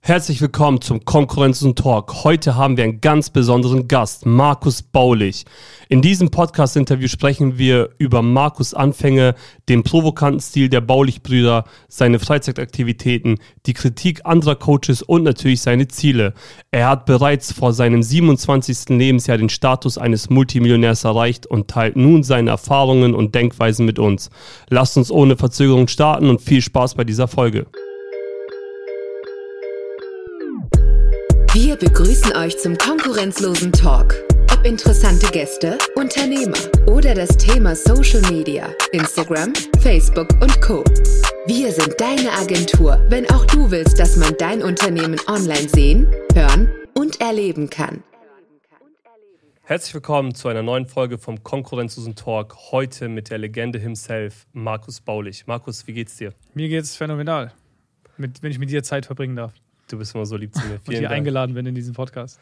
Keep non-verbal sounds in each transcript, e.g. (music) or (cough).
Herzlich willkommen zum Konkurrenz und Talk. Heute haben wir einen ganz besonderen Gast, Markus Baulich. In diesem Podcast-Interview sprechen wir über Markus Anfänge, den provokanten Stil der Baulich-Brüder, seine Freizeitaktivitäten, die Kritik anderer Coaches und natürlich seine Ziele. Er hat bereits vor seinem 27. Lebensjahr den Status eines Multimillionärs erreicht und teilt nun seine Erfahrungen und Denkweisen mit uns. Lasst uns ohne Verzögerung starten und viel Spaß bei dieser Folge. Wir begrüßen euch zum konkurrenzlosen Talk. Ob interessante Gäste, Unternehmer oder das Thema Social Media, Instagram, Facebook und Co. Wir sind deine Agentur, wenn auch du willst, dass man dein Unternehmen online sehen, hören und erleben kann. Herzlich willkommen zu einer neuen Folge vom Konkurrenzlosen Talk. Heute mit der Legende himself, Markus Baulich. Markus, wie geht's dir? Mir geht's phänomenal, mit, wenn ich mit dir Zeit verbringen darf. Du bist immer so lieb zu mir. (laughs) Vielen und hier Dank. eingeladen bin in diesen Podcast.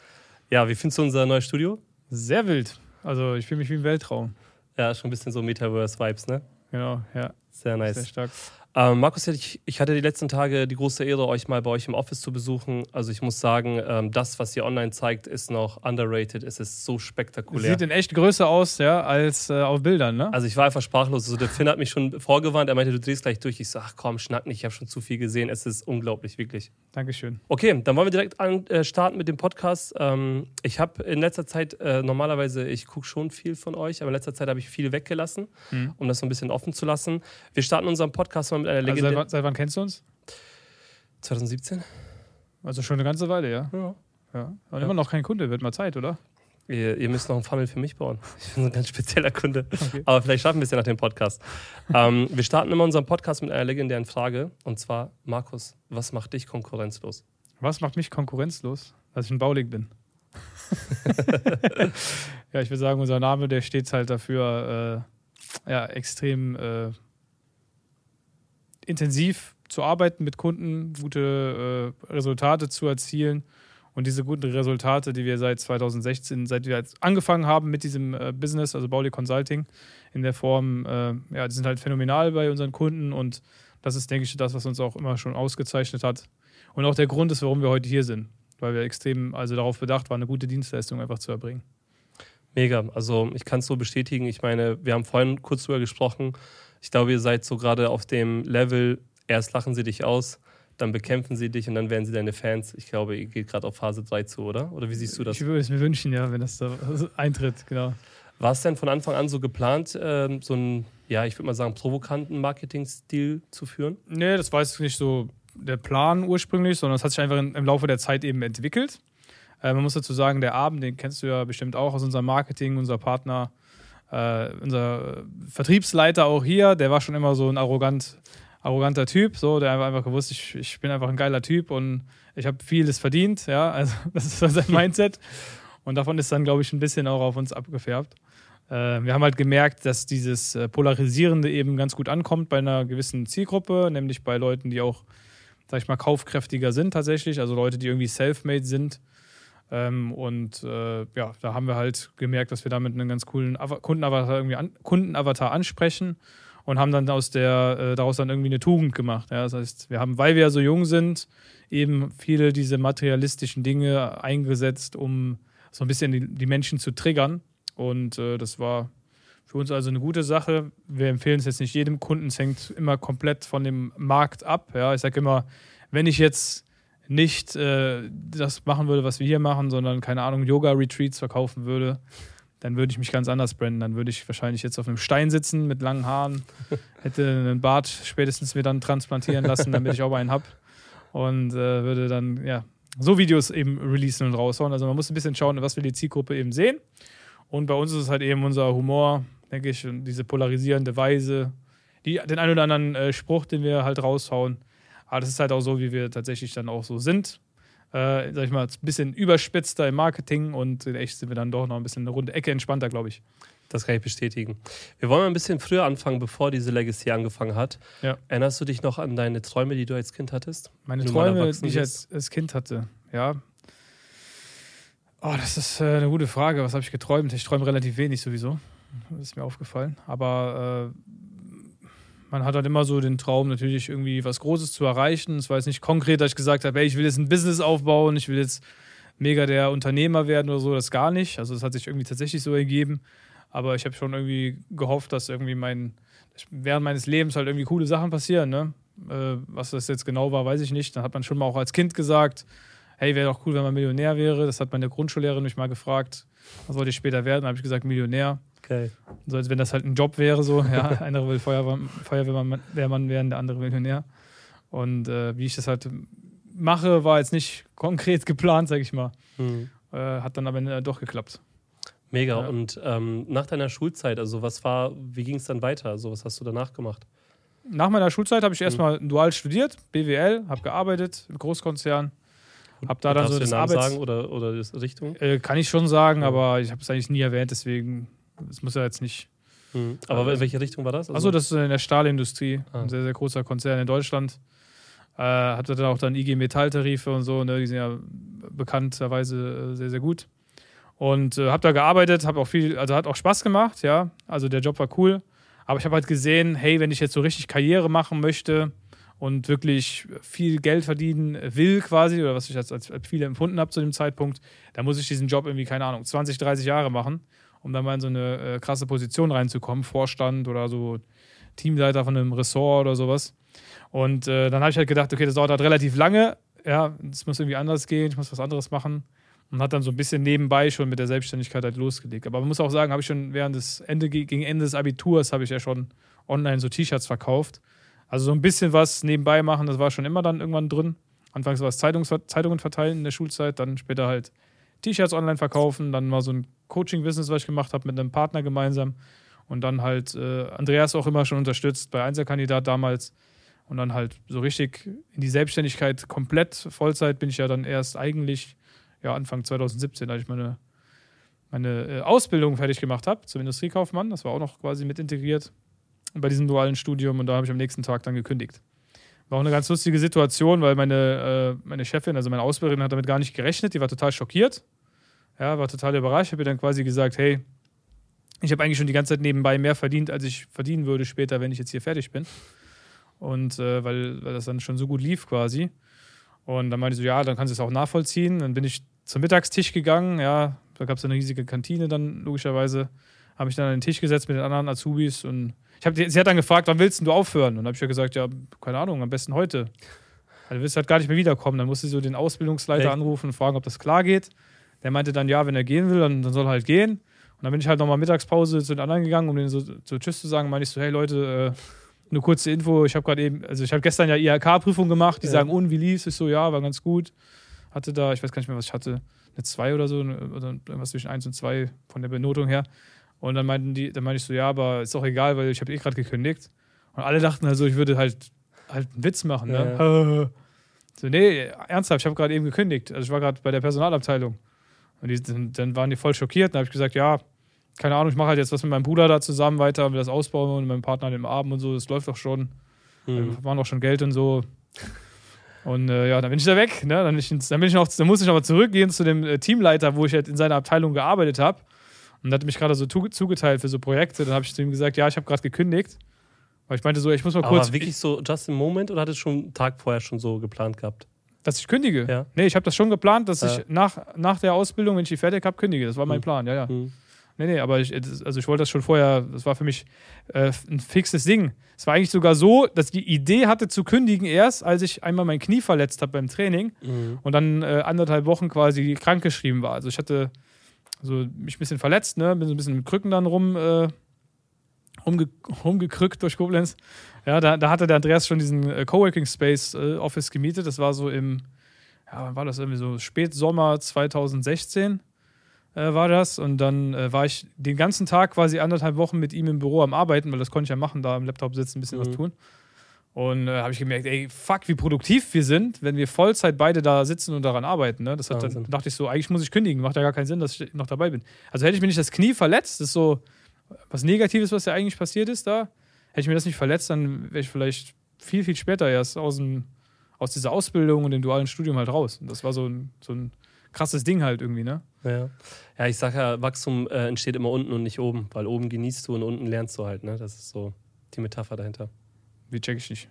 Ja, wie findest du unser neues Studio? Sehr wild. Also ich fühle mich wie im Weltraum. Ja, schon ein bisschen so Metaverse-Vibes, ne? Genau, ja. Sehr nice. Sehr stark. Ähm, Markus, ich, ich, hatte die letzten Tage die große Ehre, euch mal bei euch im Office zu besuchen. Also ich muss sagen, ähm, das, was ihr online zeigt, ist noch underrated. Es ist so spektakulär. Sieht in echt größer aus, ja, als äh, auf Bildern, ne? Also ich war einfach sprachlos. Also der Finn hat mich schon vorgewarnt. Er meinte, du drehst gleich durch. Ich so, ach komm, schnack nicht. Ich habe schon zu viel gesehen. Es ist unglaublich, wirklich. Dankeschön. Okay, dann wollen wir direkt an, äh, starten mit dem Podcast. Ähm, ich habe in letzter Zeit, äh, normalerweise, ich gucke schon viel von euch, aber in letzter Zeit habe ich viel weggelassen, mhm. um das so ein bisschen offen zu lassen. Wir starten unseren Podcast mal mit einer Legende. Also seit, seit wann kennst du uns? 2017. Also schon eine ganze Weile, ja? Ja. ja. Und ja. immer noch kein Kunde, wird mal Zeit, oder? Ihr, ihr, müsst noch einen Funnel für mich bauen. (laughs) Ich bin so ein ganz spezieller Kunde. Okay. Aber vielleicht schaffen wir es ja nach dem Podcast. ähm, wir starten immer unseren Podcast mit einer legendären Frage. Und zwar, Markus, was macht dich konkurrenzlos? Was macht mich konkurrenzlos? Dass ich ein Baulig bin. (laughs) (laughs) ja, ich würde sagen, unser Name, der steht halt dafür, äh, ja, extrem äh, intensiv zu arbeiten mit Kunden, gute äh, Resultate zu erzielen. Und diese guten Resultate, die wir seit 2016, seit wir angefangen haben mit diesem äh, Business, also Bauli Consulting, in der Form, äh, ja, die sind halt phänomenal bei unseren Kunden und das ist, denke ich, das, was uns auch immer schon ausgezeichnet hat. Und auch der Grund ist, warum wir heute hier sind, weil wir extrem also darauf bedacht waren, eine gute Dienstleistung einfach zu erbringen. Mega, also ich kann es so bestätigen. Ich meine, wir haben vorhin kurz darüber gesprochen, ich glaube, ihr seid so gerade auf dem Level, erst lachen sie dich aus, dann bekämpfen sie dich und dann werden sie deine Fans. Ich glaube, ihr geht gerade auf Phase 3 zu, oder? Oder wie siehst du das? Ich würde es mir wünschen, ja, wenn das da (laughs) eintritt, genau. War es denn von Anfang an so geplant, ähm, so einen, ja, ich würde mal sagen, provokanten Marketing-Stil zu führen? Nee, das war jetzt nicht so der Plan ursprünglich, sondern es hat sich einfach im Laufe der Zeit eben entwickelt. Äh, man muss dazu sagen, der Abend, den kennst du ja bestimmt auch aus unserem Marketing, unser Partner äh, unser Vertriebsleiter auch hier, der war schon immer so ein arrogant, arroganter Typ, so, der einfach, gewusst, ich, ich bin einfach ein geiler Typ und ich habe vieles verdient, ja, (laughs) also das ist sein Mindset. Und davon ist dann, glaube ich, ein bisschen auch auf uns abgefärbt. Äh, wir haben halt gemerkt, dass dieses äh, Polarisierende eben ganz gut ankommt bei einer gewissen Zielgruppe, nämlich bei Leuten, die auch, sag ich mal, kaufkräftiger sind tatsächlich, also Leute, die irgendwie self-made sind ähm, und äh, ja, da haben wir halt gemerkt, dass wir damit einen ganz coolen Kundenavatar, irgendwie an, Kundenavatar ansprechen und haben dann aus der, äh, daraus dann irgendwie eine Tugend gemacht. Ja? Das heißt, wir haben, weil wir ja so jung sind, eben viele diese materialistischen Dinge eingesetzt, um so ein bisschen die, die Menschen zu triggern. Und äh, das war für uns also eine gute Sache. Wir empfehlen es jetzt nicht jedem Kunden, es hängt immer komplett von dem Markt ab. Ja? Ich sage immer, wenn ich jetzt nicht äh, das machen würde, was wir hier machen, sondern keine Ahnung, Yoga-Retreats verkaufen würde, dann würde ich mich ganz anders branden. Dann würde ich wahrscheinlich jetzt auf einem Stein sitzen mit langen Haaren, (laughs) hätte einen Bart spätestens mir dann transplantieren lassen, damit ich auch einen habe. Und äh, würde dann, ja, so Videos eben releasen und raushauen. Also man muss ein bisschen schauen, was will die Zielgruppe eben sehen. Und bei uns ist es halt eben unser Humor, denke ich, und diese polarisierende Weise, die, den einen oder anderen äh, Spruch, den wir halt raushauen, aber das ist halt auch so, wie wir tatsächlich dann auch so sind. Äh, sag ich mal, ein bisschen überspitzter im Marketing und in echt sind wir dann doch noch ein bisschen eine runde Ecke entspannter, glaube ich. Das kann ich bestätigen. Wir wollen mal ein bisschen früher anfangen, bevor diese Legacy angefangen hat. Ja. Erinnerst du dich noch an deine Träume, die du als Kind hattest? Meine Träume, die ich als, als, Kind hatte, ja. Oh, das ist äh, eine gute Frage. Was habe ich geträumt? Ich träume relativ wenig sowieso. Das ist mir aufgefallen. Aber äh, man hat halt immer so den Traum, natürlich irgendwie was Großes zu erreichen. Es war jetzt nicht konkret, dass ich gesagt habe, hey, ich will jetzt ein Business aufbauen, ich will jetzt mega der Unternehmer werden oder so, das gar nicht. Also das hat sich irgendwie tatsächlich so ergeben. Aber ich habe schon irgendwie gehofft, dass irgendwie mein, während meines Lebens halt irgendwie coole Sachen passieren. Ne? Äh, was das jetzt genau war, weiß ich nicht. Dann hat man schon mal auch als Kind gesagt, hey, wäre doch cool, wenn man Millionär wäre. Das hat meine Grundschullehrerin mich mal gefragt, was wollte ich später werden? Dann habe ich gesagt, Millionär. Okay. So als wenn das halt ein Job wäre, so. Ja, (laughs) der andere will Feuerwehrmann, Feuerwehrmann werden, der andere Millionär. Und äh, wie ich das halt mache, war jetzt nicht konkret geplant, sag ich mal. Mhm. Äh, hat dann aber doch geklappt. Mega. Ja. Und ähm, nach deiner Schulzeit, also was war, wie ging es dann weiter? Also was hast du danach gemacht? Nach meiner Schulzeit habe ich erstmal mhm. dual studiert, BWL, habe gearbeitet im Großkonzern. Hab da dann so das Namen Arbeits sagen oder, oder das Richtung? Äh, kann ich schon sagen, ja. aber ich habe es eigentlich nie erwähnt, deswegen es muss ja jetzt nicht. Mhm. Aber in welche Richtung war das? Also Achso, das ist in der Stahlindustrie, ah. ein sehr, sehr großer Konzern in Deutschland. Äh, hatte dann auch dann IG Metalltarife und so, ne? die sind ja bekannterweise äh, sehr, sehr gut. Und äh, habe da gearbeitet, habe auch viel, also hat auch Spaß gemacht, ja. Also der Job war cool. Aber ich habe halt gesehen, hey, wenn ich jetzt so richtig Karriere machen möchte und wirklich viel Geld verdienen will, quasi, oder was ich als, als viel empfunden habe zu dem Zeitpunkt, dann muss ich diesen Job irgendwie, keine Ahnung, 20, 30 Jahre machen, um dann mal in so eine äh, krasse Position reinzukommen, Vorstand oder so Teamleiter von einem Ressort oder sowas. Und äh, dann habe ich halt gedacht, okay, das dauert halt relativ lange. Ja, es muss irgendwie anders gehen, ich muss was anderes machen. Und hat dann so ein bisschen nebenbei schon mit der Selbstständigkeit halt losgelegt. Aber man muss auch sagen, habe ich schon während des Ende, gegen Ende des Abiturs habe ich ja schon online so T-Shirts verkauft. Also so ein bisschen was nebenbei machen, das war schon immer dann irgendwann drin. Anfangs war es Zeitungs Zeitungen verteilen in der Schulzeit, dann später halt T-Shirts online verkaufen, dann mal so ein Coaching-Business, was ich gemacht habe mit einem Partner gemeinsam. Und dann halt äh, Andreas auch immer schon unterstützt bei Einzelkandidat damals. Und dann halt so richtig in die Selbstständigkeit komplett Vollzeit bin ich ja dann erst eigentlich ja, Anfang 2017, als ich meine, meine äh, Ausbildung fertig gemacht habe zum Industriekaufmann. Das war auch noch quasi mit integriert bei diesem dualen Studium und da habe ich am nächsten Tag dann gekündigt. War auch eine ganz lustige Situation, weil meine, äh, meine Chefin, also meine Ausbilderin, hat damit gar nicht gerechnet. Die war total schockiert. Ja, war total überrascht. Ich habe ihr dann quasi gesagt: Hey, ich habe eigentlich schon die ganze Zeit nebenbei mehr verdient, als ich verdienen würde später, wenn ich jetzt hier fertig bin. Und äh, weil, weil das dann schon so gut lief quasi. Und dann meinte ich so, ja, dann kannst du es auch nachvollziehen. Dann bin ich zum Mittagstisch gegangen, ja, da gab es eine riesige Kantine dann logischerweise. Habe ich dann an den Tisch gesetzt mit den anderen Azubis und ich hab, sie hat dann gefragt, wann willst du aufhören? Und dann habe ich ja gesagt, ja, keine Ahnung, am besten heute. Also du wirst halt gar nicht mehr wiederkommen. Dann musste sie so den Ausbildungsleiter Echt? anrufen und fragen, ob das klar geht. Der meinte dann, ja, wenn er gehen will, dann, dann soll er halt gehen. Und dann bin ich halt nochmal Mittagspause zu den anderen gegangen, um denen so, so Tschüss zu sagen. Meinte ich so, hey Leute, äh, eine kurze Info. Ich habe gerade eben, also ich habe gestern ja IHK-Prüfung gemacht. Die ja. sagen, und wie lief Ich so, ja, war ganz gut. Hatte da, ich weiß gar nicht mehr, was ich hatte, eine 2 oder so, oder irgendwas zwischen 1 und 2 von der Benotung her. Und dann meinten die, dann meinte ich so, ja, aber ist doch egal, weil ich habe eh gerade gekündigt. Und alle dachten also, ich würde halt, halt einen Witz machen, ne? Ja. (laughs) So, nee, ernsthaft, ich habe gerade eben gekündigt. Also ich war gerade bei der Personalabteilung. Und die, dann waren die voll schockiert. Dann habe ich gesagt, ja, keine Ahnung, ich mache halt jetzt was mit meinem Bruder da zusammen weiter, will das ausbauen und meinem Partner an dem Abend und so, das läuft doch schon. Mhm. Wir waren auch schon Geld und so. Und äh, ja, dann bin ich da weg. Ne? Dann, ich, dann, bin ich noch, dann muss ich aber zurückgehen zu dem äh, Teamleiter, wo ich halt in seiner Abteilung gearbeitet habe. Und hat mich gerade so zugeteilt für so Projekte. Dann habe ich zu ihm gesagt, ja, ich habe gerade gekündigt. Weil ich meinte so, ich muss mal kurz. Aber wirklich so just im Moment oder hat es schon einen Tag vorher schon so geplant gehabt? Dass ich kündige? Ja. Nee, ich habe das schon geplant, dass ja. ich nach, nach der Ausbildung, wenn ich die fertig habe, kündige. Das war mein mhm. Plan, ja, ja. Mhm. Nee, nee, aber ich, also ich wollte das schon vorher, das war für mich äh, ein fixes Ding. Es war eigentlich sogar so, dass ich die Idee hatte zu kündigen erst, als ich einmal mein Knie verletzt habe beim Training mhm. und dann äh, anderthalb Wochen quasi krankgeschrieben war. Also ich hatte so mich ein bisschen verletzt, ne? bin so ein bisschen mit Krücken dann rum, äh, rumge rumgekrückt durch Koblenz. Ja, da, da hatte der Andreas schon diesen äh, Coworking Space äh, Office gemietet. Das war so im, ja, wann war das irgendwie so Spätsommer 2016 äh, war das. Und dann äh, war ich den ganzen Tag quasi anderthalb Wochen mit ihm im Büro am Arbeiten, weil das konnte ich ja machen, da am Laptop sitzen, ein bisschen mhm. was tun. Und äh, habe ich gemerkt, ey, fuck, wie produktiv wir sind, wenn wir Vollzeit beide da sitzen und daran arbeiten. Ne? Das hat, dann dachte ich so, eigentlich muss ich kündigen, macht ja gar keinen Sinn, dass ich noch dabei bin. Also hätte ich mir nicht das Knie verletzt, das ist so was Negatives, was ja eigentlich passiert ist da. Hätte ich mir das nicht verletzt, dann wäre ich vielleicht viel, viel später erst aus, dem, aus dieser Ausbildung und dem dualen Studium halt raus. Und das war so ein, so ein krasses Ding halt irgendwie, ne? Ja, ja ich sage ja, Wachstum äh, entsteht immer unten und nicht oben, weil oben genießt du und unten lernst du halt, ne? Das ist so die Metapher dahinter. Wie check ich nicht?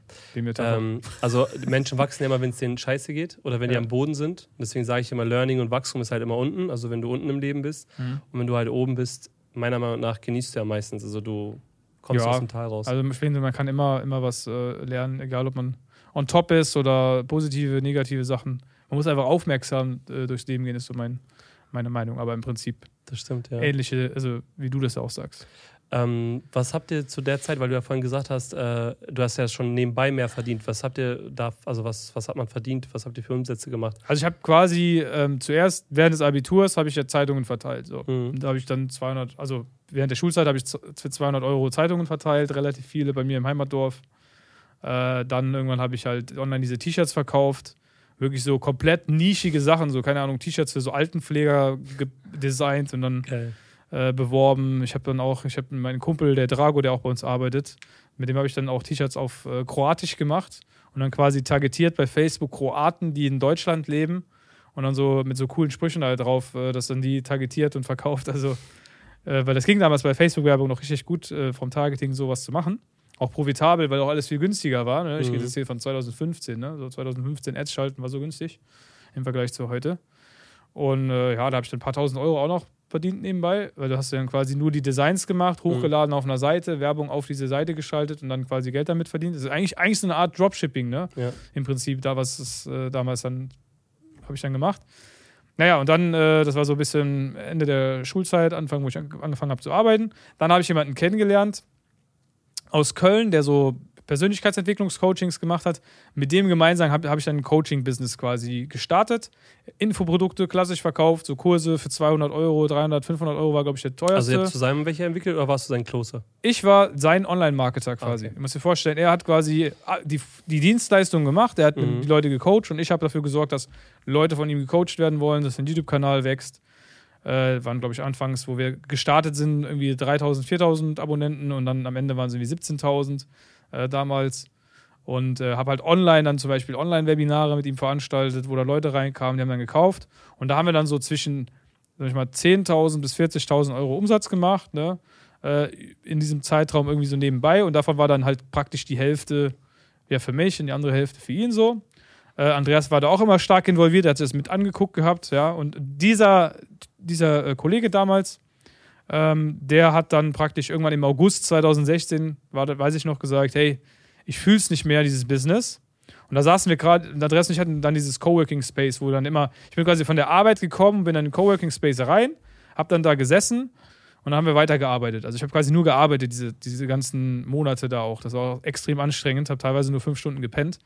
Ähm, also Menschen wachsen ja immer, wenn es denen scheiße geht oder wenn ja. die am Boden sind. Deswegen sage ich immer, Learning und Wachstum ist halt immer unten. Also wenn du unten im Leben bist mhm. und wenn du halt oben bist, meiner Meinung nach genießt du ja meistens. Also du kommst ja, aus dem Tal raus. Also ich finde, man kann immer, immer was äh, lernen, egal ob man on top ist oder positive, negative Sachen. Man muss einfach aufmerksam äh, durchs Leben gehen, ist so mein, meine Meinung. Aber im Prinzip das stimmt, ja. ähnliche, also wie du das auch sagst. Ähm, was habt ihr zu der Zeit, weil du ja vorhin gesagt hast, äh, du hast ja schon nebenbei mehr verdient. Was habt ihr da, also was, was hat man verdient? Was habt ihr für Umsätze gemacht? Also ich habe quasi ähm, zuerst während des Abiturs habe ich ja Zeitungen verteilt. So. Mhm. Da habe ich dann 200, also während der Schulzeit habe ich für 200 Euro Zeitungen verteilt, relativ viele bei mir im Heimatdorf. Äh, dann irgendwann habe ich halt online diese T-Shirts verkauft. Wirklich so komplett nischige Sachen, so keine Ahnung, T-Shirts für so Altenpfleger designt und dann. Okay äh, beworben. Ich habe dann auch, ich habe meinen Kumpel, der Drago, der auch bei uns arbeitet, mit dem habe ich dann auch T-Shirts auf äh, Kroatisch gemacht und dann quasi targetiert bei Facebook Kroaten, die in Deutschland leben und dann so mit so coolen Sprüchen da drauf, äh, das dann die targetiert und verkauft. Also, äh, weil das ging damals bei Facebook-Werbung noch richtig gut, äh, vom Targeting sowas zu machen. Auch profitabel, weil auch alles viel günstiger war. Ne? Ich mhm. gehe jetzt hier von 2015, ne? so 2015 Ads schalten war so günstig im Vergleich zu heute. Und äh, ja, da habe ich dann ein paar tausend Euro auch noch verdient nebenbei, weil du hast dann quasi nur die Designs gemacht, mhm. hochgeladen mhm. auf einer Seite, Werbung auf diese Seite geschaltet und dann quasi Geld damit verdient. Das ist eigentlich, eigentlich so eine Art Dropshipping, ne? Ja. Im Prinzip, da was es äh, damals dann, habe ich dann gemacht. Naja, und dann, äh, das war so ein bisschen Ende der Schulzeit, Anfang, wo ich angefangen habe zu arbeiten. Dann habe ich jemanden kennengelernt aus Köln, der so Persönlichkeitsentwicklungscoachings gemacht hat. Mit dem gemeinsam habe hab ich dann ein Coaching-Business quasi gestartet. Infoprodukte klassisch verkauft, so Kurse für 200 Euro, 300, 500 Euro war, glaube ich, der teuerste. Also, ihr habt zusammen welche entwickelt oder warst du sein Closer? Ich war sein Online-Marketer quasi. Okay. Du musst dir vorstellen, er hat quasi ah, die, die Dienstleistung gemacht, er hat mhm. die Leute gecoacht und ich habe dafür gesorgt, dass Leute von ihm gecoacht werden wollen, dass ein YouTube-Kanal wächst. Äh, waren, glaube ich, anfangs, wo wir gestartet sind, irgendwie 3000, 4000 Abonnenten und dann am Ende waren es irgendwie 17.000 äh, damals. Und äh, habe halt online dann zum Beispiel Online-Webinare mit ihm veranstaltet, wo da Leute reinkamen, die haben dann gekauft. Und da haben wir dann so zwischen, sag ich mal, 10.000 bis 40.000 Euro Umsatz gemacht, ne? Äh, in diesem Zeitraum irgendwie so nebenbei. Und davon war dann halt praktisch die Hälfte ja für mich und die andere Hälfte für ihn so. Äh, Andreas war da auch immer stark involviert, er hat sich das mit angeguckt gehabt, ja. Und dieser, dieser äh, Kollege damals, ähm, der hat dann praktisch irgendwann im August 2016, war, weiß ich noch, gesagt, hey, ich fühle es nicht mehr, dieses Business. Und da saßen wir gerade, Andreas und ich hatten dann dieses Coworking Space, wo dann immer, ich bin quasi von der Arbeit gekommen, bin dann in den Coworking Space rein, hab dann da gesessen und dann haben wir weitergearbeitet. Also ich habe quasi nur gearbeitet, diese, diese ganzen Monate da auch. Das war auch extrem anstrengend, habe teilweise nur fünf Stunden gepennt,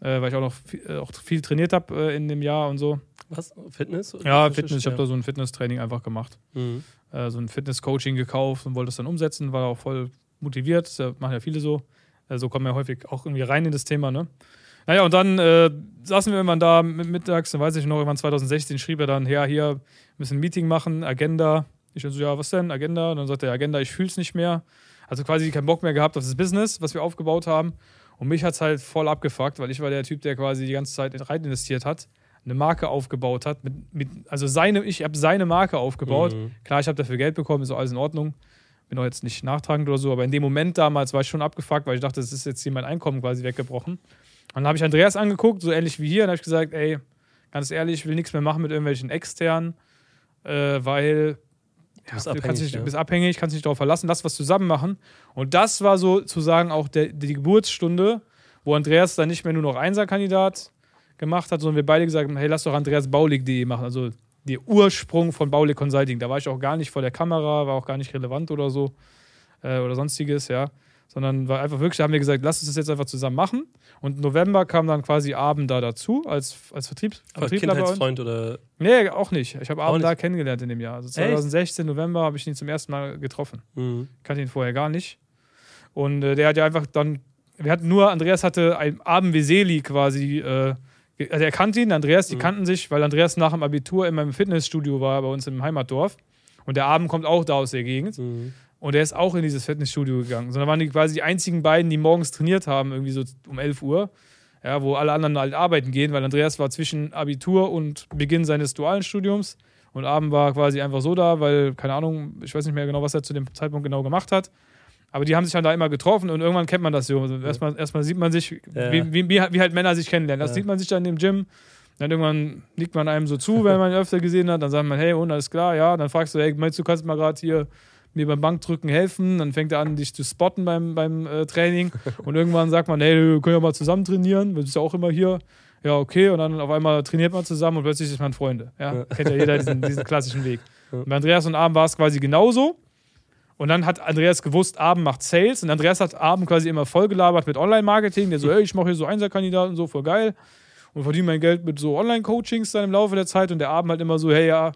äh, weil ich auch noch viel, äh, auch viel trainiert habe äh, in dem Jahr und so. Was? Fitness? Ja, Fitness. Ich habe da so ein Fitnesstraining einfach gemacht. Mhm äh, so ein Fitness-Coaching gekauft und wollte das dann umsetzen, war auch voll motiviert. Das machen ja viele so. Äh, so kommen wir häufig auch irgendwie rein in das Thema, ne? Naja, und dann äh, saßen wir irgendwann da mittags, dann weiß ich noch, irgendwann 2016 schrieb er dann, ja, hier, müssen ein Meeting machen, Agenda. Ich so, ja, was denn, Agenda? Und dann sagt er, Agenda, ich fühl's nicht mehr. Also quasi keinen Bock mehr gehabt auf das Business, was wir aufgebaut haben. Und mich hat's halt voll abgefuckt, weil ich war der Typ, der quasi die ganze Zeit rein investiert hat eine Marke aufgebaut hat. Mit, mit, also seine, ich habe seine Marke aufgebaut. Mhm. Klar, ich habe dafür Geld bekommen, ist alles in Ordnung. Bin auch jetzt nicht nachtragend oder so, aber in dem Moment damals war ich schon abgefuckt, weil ich dachte, das ist jetzt hier mein Einkommen quasi weggebrochen. Und dann habe ich Andreas angeguckt, so ähnlich wie hier, und habe ich gesagt, ey, ganz ehrlich, ich will nichts mehr machen mit irgendwelchen externen, äh, weil ja, du, abhängig, nicht, ja. bist abhängig, kannst nicht darauf verlassen, lass was zusammen machen. Und das war sozusagen auch der, die Geburtsstunde, wo Andreas dann nicht mehr nur noch Einserkandidat gemacht hat, sondern wir beide gesagt haben, hey, lass doch Andreas Baulig.de machen. Also der Ursprung von Baulig Consulting. Da war ich auch gar nicht vor der Kamera, war auch gar nicht relevant oder so äh, oder sonstiges, ja. Sondern war einfach wirklich, da haben wir gesagt, lass uns das jetzt einfach zusammen machen. Und November kam dann quasi Abend da dazu als, als Vertriebs Aber Vertriebler. Kindheitsfreund oder? Nee, auch nicht. Ich habe Abend da kennengelernt in dem Jahr. Also 2016, Echt? November, habe ich ihn zum ersten Mal getroffen. Mhm. Kannte ihn vorher gar nicht. Und äh, der hat ja einfach dann, wir hatten nur, Andreas hatte ein Abend Veseli quasi äh, also er kannte ihn, Andreas, die mhm. kannten sich, weil Andreas nach dem Abitur in meinem Fitnessstudio war bei uns im Heimatdorf. Und der Abend kommt auch da aus der Gegend. Mhm. Und er ist auch in dieses Fitnessstudio gegangen. Sondern waren die quasi die einzigen beiden, die morgens trainiert haben, irgendwie so um 11 Uhr. Ja, wo alle anderen halt arbeiten gehen, weil Andreas war zwischen Abitur und Beginn seines dualen Studiums. Und Abend war quasi einfach so da, weil, keine Ahnung, ich weiß nicht mehr genau, was er zu dem Zeitpunkt genau gemacht hat. Aber die haben sich dann da immer getroffen und irgendwann kennt man das so. Also erstmal, erstmal sieht man sich, wie, wie, wie, wie halt Männer sich kennenlernen. Das sieht man sich dann im Gym. Dann irgendwann nickt man einem so zu, wenn man ihn öfter gesehen hat. Dann sagt man, hey, und alles klar, ja. Dann fragst du, hey, meinst du, kannst mal gerade hier mir beim Bankdrücken helfen? Dann fängt er an, dich zu spotten beim, beim äh, Training. (laughs) Und irgendwann sagt man, hey, wir können ja mal zusammen trainieren. Du bist ja auch immer hier. Ja, okay. Und dann auf einmal trainiert man zusammen und plötzlich ist man Freunde. Ja, ja. kennt ja jeder diesen, diesen klassischen Weg. Bei Andreas und Abend war es quasi genauso. Und dann hat Andreas gewusst, Abend macht Sales. Und Andreas hat Abend quasi immer vollgelabert mit Online-Marketing. Der so, hey, ich mache hier so Einserkandidaten, so voll geil. Und verdiene mein Geld mit so Online-Coachings dann im Laufe der Zeit. Und der Abend halt immer so, hey, ja,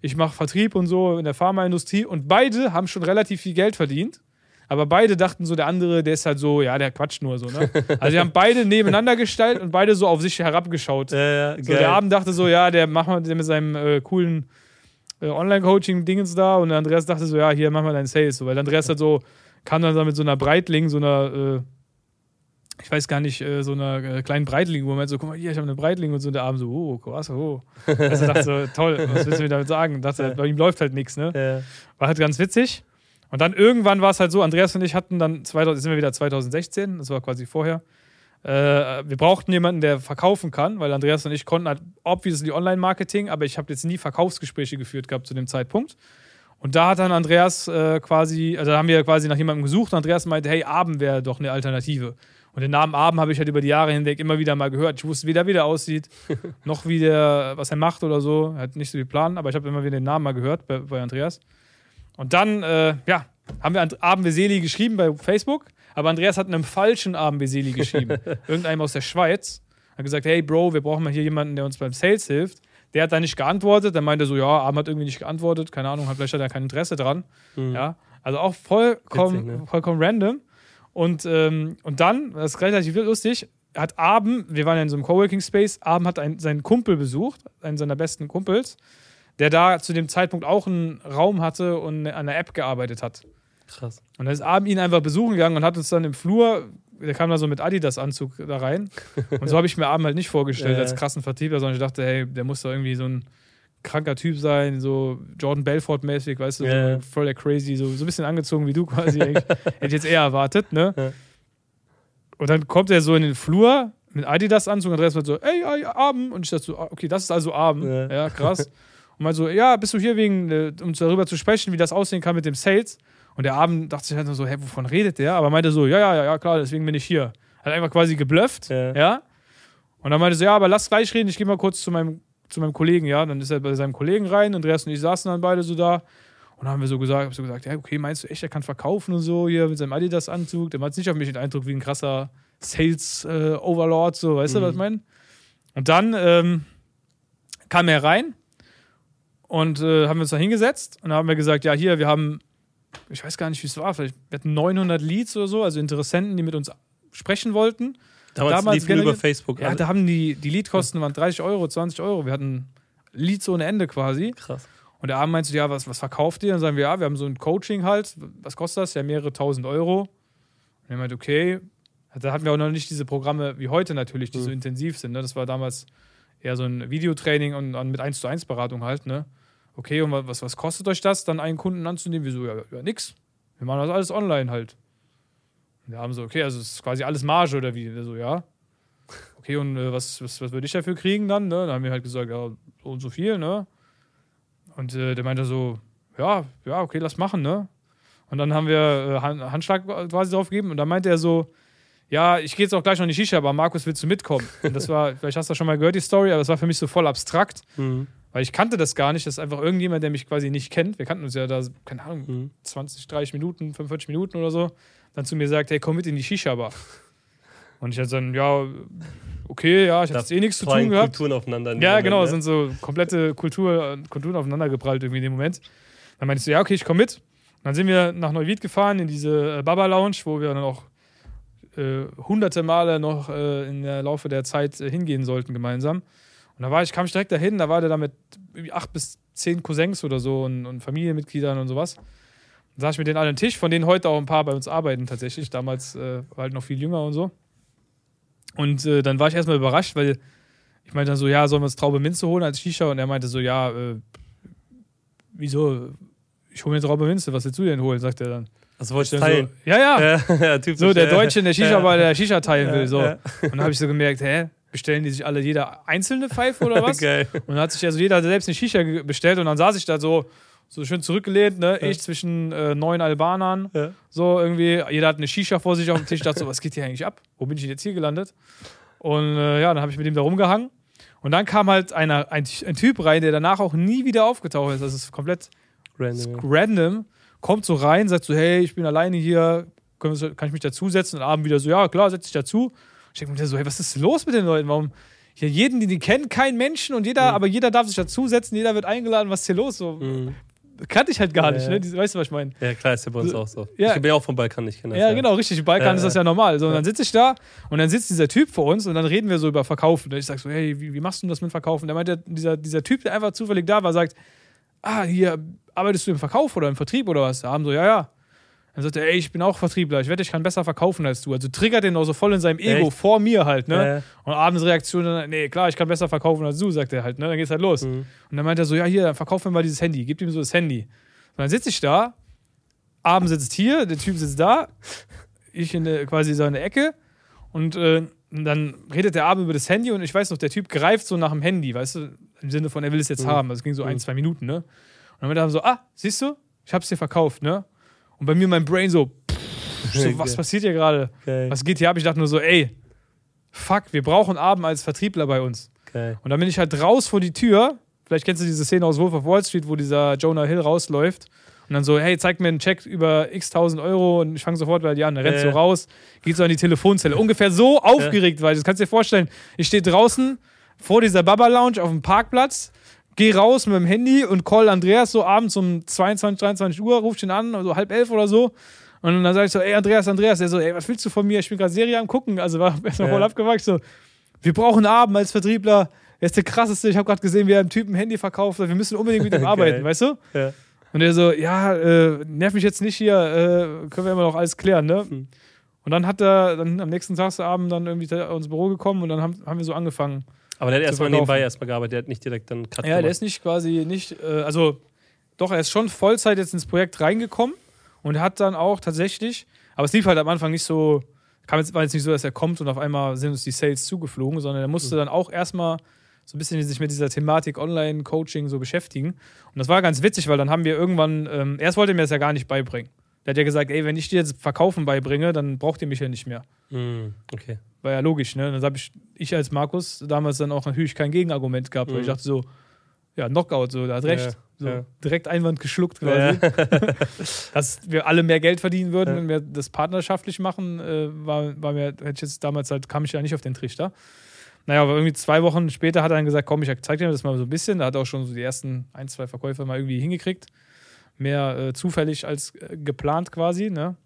ich mache Vertrieb und so in der Pharmaindustrie. Und beide haben schon relativ viel Geld verdient. Aber beide dachten so, der andere, der ist halt so, ja, der quatscht nur so, ne? (laughs) Also, die haben beide nebeneinander gestellt und beide so auf sich herabgeschaut. Ja, ja, so, der Abend dachte so, ja, der macht mal mit seinem äh, coolen Online-Coaching-Dingens da und Andreas dachte so, ja, hier, mach mal deinen Sales. So, weil Andreas hat so, kam dann mit so einer Breitling, so einer, äh, ich weiß gar nicht, äh, so einer äh, kleinen Breitling, wo man halt so, guck mal, hier, ich habe eine Breitling und so, und der Abend so, oh, krass, oh. Also dachte so, (laughs) toll, was willst du mir damit sagen? Dachte, bei ihm läuft halt nichts, ne? Ja. War halt ganz witzig. Und dann irgendwann war es halt so, Andreas und ich hatten dann, 2000, sind wir wieder 2016, das war quasi vorher, äh, wir brauchten jemanden, der verkaufen kann, weil Andreas und ich konnten halt obviously Online-Marketing, aber ich habe jetzt nie Verkaufsgespräche geführt gehabt zu dem Zeitpunkt. Und da hat dann Andreas äh, quasi, also da haben wir quasi nach jemandem gesucht. Und Andreas meinte, hey, Abend wäre doch eine Alternative. Und den Namen Abend habe ich halt über die Jahre hinweg immer wieder mal gehört. Ich wusste weder, wie der aussieht, (laughs) noch wie der, was er macht oder so. Er hat nicht so viel Plan, aber ich habe immer wieder den Namen mal gehört bei, bei Andreas. Und dann, äh, ja, haben wir Abend Veseli geschrieben bei Facebook. Aber Andreas hat einem falschen Abendbeseli geschrieben. (laughs) Irgendeinem aus der Schweiz. Hat gesagt, hey Bro, wir brauchen mal hier jemanden, der uns beim Sales hilft. Der hat da nicht geantwortet. Der meinte so, ja, Abend hat irgendwie nicht geantwortet. Keine Ahnung, vielleicht hat er kein Interesse dran. Mhm. Ja, also auch vollkommen, Witzig, ne? vollkommen random. Und, ähm, und dann, das ist relativ lustig, hat Abend, wir waren ja in so einem Coworking Space, Abend hat einen, seinen Kumpel besucht, einen seiner besten Kumpels, der da zu dem Zeitpunkt auch einen Raum hatte und an einer App gearbeitet hat. Krass. Und dann ist Abend ihn einfach besuchen gegangen und hat uns dann im Flur, der kam da so mit Adidas-Anzug da rein. Und so habe ich mir Abend halt nicht vorgestellt als krassen Vertriebler, sondern ich dachte, hey, der muss da irgendwie so ein kranker Typ sein, so Jordan Belfort-mäßig, weißt du, yeah. so voll der crazy, so, so ein bisschen angezogen wie du quasi. (laughs) Hätte ich jetzt eher erwartet, ne? Ja. Und dann kommt er so in den Flur mit Adidas-Anzug und Andreas wird so, ey, Abend. Und ich dachte so, ah, okay, das ist also Abend. Ja, ja krass. Und mal so, ja, bist du hier wegen, äh, um darüber zu sprechen, wie das aussehen kann mit dem Sales? Und der Abend dachte sich halt so, hä, wovon redet der? Aber meinte so, ja, ja, ja, klar, deswegen bin ich hier. Hat einfach quasi geblufft, ja. ja? Und dann meinte so, ja, aber lass gleich reden, ich gehe mal kurz zu meinem, zu meinem Kollegen, ja. Dann ist er bei seinem Kollegen rein, Andreas und ich saßen dann beide so da. Und dann haben wir so gesagt, hab so gesagt, ja, okay, meinst du echt, er kann verkaufen und so, hier mit seinem Adidas-Anzug? Der macht nicht auf mich den Eindruck wie ein krasser Sales-Overlord, äh, so, weißt mhm. du, was ich meine? Und dann ähm, kam er rein und äh, haben wir uns da hingesetzt und dann haben wir gesagt, ja, hier, wir haben ich weiß gar nicht, wie es war, vielleicht wir hatten 900 Leads oder so, also Interessenten, die mit uns sprechen wollten. Damals, Damals liefen über Facebook. Ja, da haben die, die Leadkosten waren 30 Euro, 20 Euro. Wir hatten Leads ohne Ende quasi. Krass. Und der Abend meinte, ja, was, was verkauft ihr? Dann sagen wir, ja, wir haben so ein Coaching halt. Was kostet das? Ja, mehrere tausend Euro. Und er meinte, okay. Da hatten wir auch noch nicht diese Programme wie heute natürlich, die mhm. so intensiv sind. Ne? Das war damals eher so ein Videotraining und, und mit 1 zu 1 Beratung halt, ne? Okay, und was, was kostet euch das, dann einen Kunden anzunehmen? Wir so, ja, ja nix. Wir machen das alles online halt. Wir haben so, okay, also es ist quasi alles Marge oder wie? So, ja. Okay, und äh, was, was, was würde ich dafür kriegen dann? Ne? Dann haben wir halt gesagt, ja, so und so viel, ne? Und äh, der meinte so, ja, ja, okay, lass machen, ne? Und dann haben wir äh, Handschlag quasi drauf gegeben und dann meinte er so, ja, ich gehe jetzt auch gleich noch in die Shisha, aber Markus, willst du mitkommen? Und das war, (laughs) vielleicht hast du schon mal gehört, die Story, aber das war für mich so voll abstrakt. Mhm. Weil ich kannte das gar nicht. Das ist einfach irgendjemand, der mich quasi nicht kennt. Wir kannten uns ja da, keine Ahnung, mhm. 20, 30 Minuten, 45 Minuten oder so. Dann zu mir sagt, hey, komm mit in die Shisha-Bar. Und ich hatte dann, ja, okay, ja, ich hatte jetzt eh nichts zu tun gehabt. Kulturen aufeinander. Ja, Moment, genau, ne? sind so komplette Kultur, Kulturen aufeinander geprallt irgendwie in dem Moment. Dann meinte ich so, ja, okay, ich komm mit. Und dann sind wir nach Neuwied gefahren in diese äh, Baba Lounge, wo wir dann auch äh, hunderte Male noch äh, im Laufe der Zeit äh, hingehen sollten gemeinsam. Und da war ich, kam ich direkt dahin, da war der da mit acht bis zehn Cousins oder so und, und Familienmitgliedern und sowas. Dann saß ich mit denen alle an den Tisch, von denen heute auch ein paar bei uns arbeiten tatsächlich. Damals äh, war halt noch viel jünger und so. Und äh, dann war ich erstmal überrascht, weil ich meinte dann so, ja, sollen wir uns Traube Minze holen als Shisha? Und er meinte so, ja, äh, wieso? Ich hole mir Traube Minze, was willst du denn holen? sagt er dann. Was wolltest du So, teilen? ja, ja. (laughs) ja, typisch, So, der ja. Deutsche in der Shisha, Ja. weil der Shisha teilen will. So. ja. Und dann habe ich so gemerkt, hä? Bestellen die sich alle jeder einzelne Pfeife oder (laughs) was? Geil. Und dann hat sich also jeder selbst eine Shisha bestellt und dann saß ich da so, so schön zurückgelehnt, ne? Ja. Ich zwischen äh, neun Albanern. Ja. So irgendwie, jeder hat eine Shisha vor sich auf dem Tisch. Ich dachte so, was geht hier eigentlich ab? Wo bin ich denn jetzt hier gelandet? Und äh, ja, dann habe ich mit ihm da rumgehangen. Und dann kam halt einer, ein, ein Typ rein, der danach auch nie wieder aufgetaucht ist. Das ist komplett Random. random. Kommt so rein, sagt so, hey, ich bin alleine hier, kann ich mich dazusetzen? Und abend wieder so, ja, klar, setz dich dazu. Ich denke mir so, hey, was ist los mit den Leuten? Warum hier jeden, die die kennen, kein Menschen und jeder, aber jeder darf sich dazusetzen, jeder wird eingeladen, was ist hier los? So, Mhm. kannte ich halt gar Ja, nicht, ja. ne? Die- Weißt du, was ich meine? Ja, klar, ist ja bei uns So, auch so. ja. Ich bin ja auch vom Balkan, ich kenne das. Ja, genau, richtig. Im Balkan Ja, ist das ja. ja normal. So, und Ja. dann sitze ich da und dann sitzt dieser Typ vor uns und dann reden wir so über Verkaufen. Und ich sag so, hey, wie, wie machst du das mit Verkaufen? Da meint der, dieser, dieser Typ, der einfach zufällig da war, sagt, ah, hier, arbeitest du im Verkauf oder im Vertrieb oder was? Da haben so, ja, ja. Dann sagt er, ey, ich bin auch Vertriebler, ich wette, ich kann besser verkaufen als du. Also triggert den auch so voll in seinem Ego Echt? vor mir halt, ne? Ja. Und abends Reaktion, dann, nee, klar, ich kann besser verkaufen als du, sagt er halt, ne? Dann geht's halt los. Mhm. Und dann meint er so, ja, hier, dann verkauf mir mal dieses Handy, gib ihm so das Handy. Und dann sitze ich da, Abend sitzt hier, der Typ sitzt da, ich in der, quasi so in der Ecke und äh, dann redet der Abend über das Handy und ich weiß noch, der Typ greift so nach dem Handy, weißt du, im Sinne von, er will es jetzt Mhm. haben. Also es ging so ein, Mhm. zwei Minuten, ne? Und dann meinte er so, ah, siehst du, ich hab's dir verkauft, ne? Und bei mir mein Brain so, pff, so (laughs) was passiert hier gerade? Geil. Was geht hier ab? Ich dachte nur so, ey, fuck, wir brauchen Abend als Vertriebler bei uns. Geil. Und dann bin ich halt raus vor die Tür. Vielleicht kennst du diese Szene aus Wolf of Wall Street, wo dieser Jonah Hill rausläuft. Und dann so, hey, zeig mir einen Check über x tausend Euro und ich fange sofort bei dir an. Dann rennt Ja, so raus, geht so an die Telefonzelle. Ungefähr so aufgeregt, weil das kannst du dir vorstellen. Ich stehe draußen vor dieser Baba Lounge auf dem Parkplatz, gehe raus mit dem Handy und call Andreas so abends um 22, 23 Uhr, ruf ich ihn an, also halb elf oder so. Und dann sage ich so, ey Andreas, Andreas, der so, ey, was willst du von mir? Ich bin gerade Serie am gucken. Also war erstmal Ja. voll abgewachsen. So, wir brauchen Abend als Vertriebler. Er ist der krasseste. Ich habe gerade gesehen, wie er einem Typen ein Handy verkauft. hat. Wir müssen unbedingt mit ihm (laughs) arbeiten, weißt du? Ja. Und er so, ja, äh, nerv mich jetzt nicht hier, äh, können wir immer noch alles klären, ne? Hm. Und dann hat er dann am nächsten Tagsabend dann irgendwie da ins Büro gekommen und dann haben, haben wir so angefangen. Aber der hat erstmal nebenbei erstmal gearbeitet, der hat nicht direkt dann Cut Ja, der gemacht. ist nicht quasi nicht, äh, also doch, er ist schon Vollzeit jetzt ins Projekt reingekommen und hat dann auch tatsächlich, aber es lief halt am Anfang nicht so, kam jetzt, war jetzt nicht so, dass er kommt und auf einmal sind uns die Sales zugeflogen, sondern er musste dann auch erstmal so ein bisschen sich mit dieser Thematik Online-Coaching so beschäftigen. Und das war ganz witzig, weil dann haben wir irgendwann, ähm, erst wollte er mir das ja gar nicht beibringen. Der hat ja gesagt, ey, wenn ich dir jetzt Verkaufen beibringe, dann braucht ihr mich ja nicht mehr. Mhm. Okay. War ja logisch, ne? Dann habe ich, ich als Markus damals dann auch natürlich kein Gegenargument gehabt, weil Mhm. ich dachte so, ja, Knockout, so, der hat recht. Ja, so, ja. Direkt Einwand geschluckt quasi. (laughs) Dass wir alle mehr Geld verdienen würden, Ja. wenn wir das partnerschaftlich machen, äh, war, war mir, hätte ich jetzt damals halt, kam ich ja nicht auf den Trichter. Naja, aber irgendwie zwei Wochen später hat er dann gesagt, komm, ich zeig dir das mal so ein bisschen. Da hat er auch schon so die ersten ein, zwei Verkäufe mal irgendwie hingekriegt. Mehr äh, zufällig als äh, geplant quasi, ne?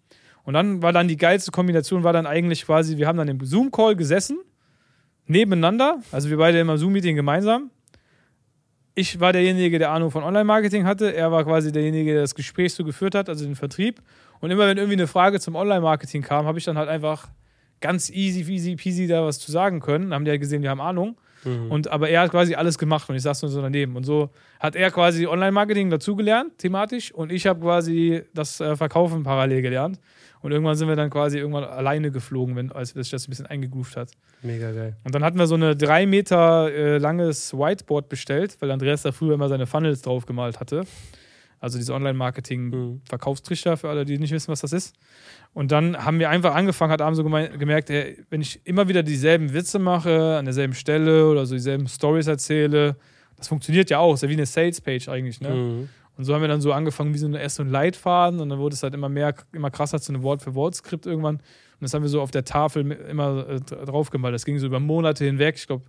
Und dann war dann die geilste Kombination, war dann eigentlich quasi, wir haben dann im Zoom-Call gesessen, nebeneinander, also wir beide immer Zoom-Meeting gemeinsam. Ich war derjenige, der Ahnung von Online-Marketing hatte. Er war quasi derjenige, der das Gespräch so geführt hat, also den Vertrieb. Und immer wenn irgendwie eine Frage zum Online-Marketing kam, habe ich dann halt einfach ganz easy, easy, peasy da was zu sagen können. Dann haben die ja gesehen, wir haben Ahnung. Mhm. Und, aber er hat quasi alles gemacht und ich saß nur so daneben. Und so hat er quasi Online-Marketing dazugelernt, thematisch. Und ich habe quasi das äh, Verkaufen parallel gelernt. Und irgendwann sind wir dann quasi irgendwann alleine geflogen, wenn, als sich das ein bisschen eingegroovt hat. Mega geil. Und dann hatten wir so eine drei Meter äh, langes Whiteboard bestellt, weil Andreas da früher immer seine Funnels drauf gemalt hatte. Also diese Mhm. Online-Marketing-Verkaufstrichter für alle, die nicht wissen, was das ist. Und dann haben wir einfach angefangen, hat abends so geme- gemerkt, ey, wenn ich immer wieder dieselben Witze mache, an derselben Stelle oder so dieselben Stories erzähle, das funktioniert ja auch, ist ja wie eine Sales-Page eigentlich, ne? Mhm. Und so haben wir dann so angefangen, wie so eine erst so ein Leitfaden und dann wurde es halt immer mehr, immer krasser zu einem Wort-für-Wort-Skript irgendwann. Und das haben wir so auf der Tafel immer äh, dra- draufgemalt. Das ging so über Monate hinweg, ich glaube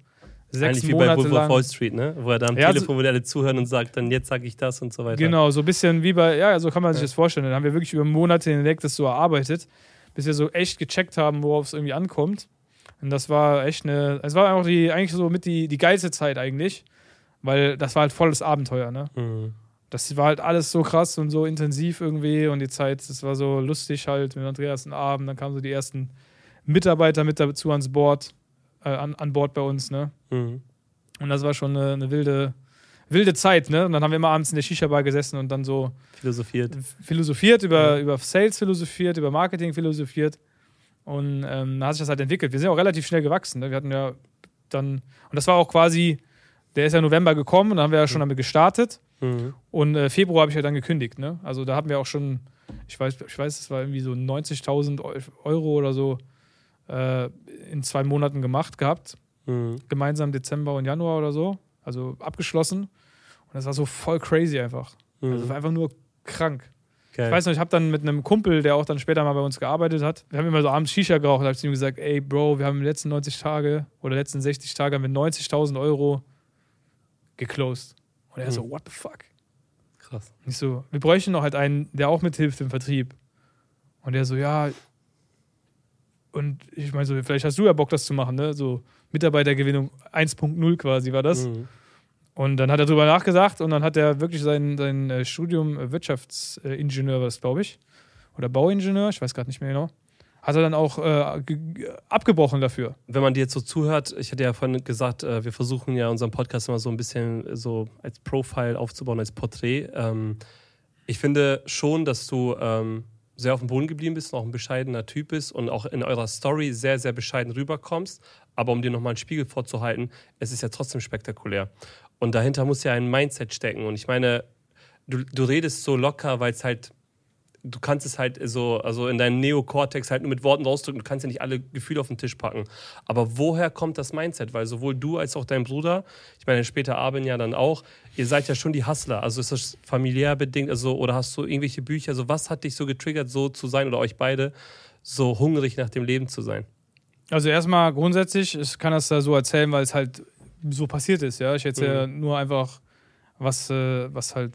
sechs Eigentlich wie bei Monate Wolf of lang. Wall Street, ne? Wo er da am Ja, Telefon, wo die alle zuhören und sagt, dann jetzt sage ich das und so weiter. Genau, so ein bisschen wie bei, ja, so kann man sich Ja. das vorstellen. Dann haben wir wirklich über Monate hinweg das so erarbeitet, bis wir so echt gecheckt haben, worauf es irgendwie ankommt. Und das war echt eine, es war einfach die, eigentlich so mit die, die geilste Zeit eigentlich, weil das war halt volles Abenteuer, ne? Mhm. Das war halt alles so krass und so intensiv irgendwie und die Zeit, das war so lustig halt mit Andreas einen Abend, dann kamen so die ersten Mitarbeiter mit dazu ans Board, äh, an, an Bord bei uns, ne? Mhm. Und das war schon eine, eine wilde, wilde Zeit, ne? Und dann haben wir immer abends in der Shisha-Bar gesessen und dann so Philosophiert. philosophiert, über, über Sales philosophiert, über Marketing philosophiert. Und ähm, da hat sich das halt entwickelt. Wir sind auch relativ schnell gewachsen. Ne? Wir hatten ja dann, und das war auch quasi, der ist ja November gekommen und dann haben wir ja schon damit gestartet. Mhm. Und äh, Februar habe ich ja dann gekündigt. Ne? Also da haben wir auch schon, ich weiß, ich weiß, es war irgendwie so 90.000 Eu- Euro oder so äh, in zwei Monaten gemacht gehabt. Mhm. Gemeinsam Dezember und Januar oder so. Also abgeschlossen. Und das war so voll crazy einfach. Also es war einfach nur krank. Geil. Ich weiß noch, ich habe dann mit einem Kumpel, der auch dann später mal bei uns gearbeitet hat, wir haben immer so abends Shisha geraucht, da habe ich zu ihm gesagt, ey Bro, wir haben in den letzten 90 Tage oder letzten 60 Tage haben wir 90.000 Euro geclosed. Und er so, what the fuck? Krass. Und ich so, wir bräuchten noch halt einen, der auch mithilft im Vertrieb. Und er so, ja. Und ich meine so, vielleicht hast du ja Bock, das zu machen, ne? So Mitarbeitergewinnung 1.0 quasi war das. Mhm. Und dann hat er drüber nachgedacht und dann hat er wirklich sein, sein äh, Studium äh, Wirtschaftsingenieur, was glaube ich, oder Bauingenieur, ich weiß gerade nicht mehr genau, hat er dann auch äh, ge- ge- abgebrochen dafür. Wenn man dir jetzt so zuhört, ich hatte ja vorhin gesagt, äh, wir versuchen ja unseren Podcast immer so ein bisschen so als Profile aufzubauen, als Porträt. Ähm, ich finde schon, dass du ähm, sehr auf dem Boden geblieben bist auch ein bescheidener Typ bist und auch in eurer Story sehr, sehr bescheiden rüberkommst. Aber um dir nochmal einen Spiegel vorzuhalten, es ist ja trotzdem spektakulär. Und dahinter muss ja ein Mindset stecken. Und ich meine, du, du redest so locker, weil es halt du kannst es halt so, also in deinem Neokortex halt nur mit Worten rausdrücken. Du kannst ja nicht alle Gefühle auf den Tisch packen. Aber woher kommt das Mindset? Weil sowohl du als auch dein Bruder, ich meine später Arben ja dann auch, ihr seid ja schon die Hustler. Also ist das familiär bedingt, also oder hast du irgendwelche Bücher? Also was hat dich so getriggert, so zu sein oder euch beide so hungrig nach dem Leben zu sein? Also erstmal grundsätzlich, ich kann das da so erzählen, weil es halt so passiert ist, ja. Ich erzähle Mhm. nur einfach, was, äh, was halt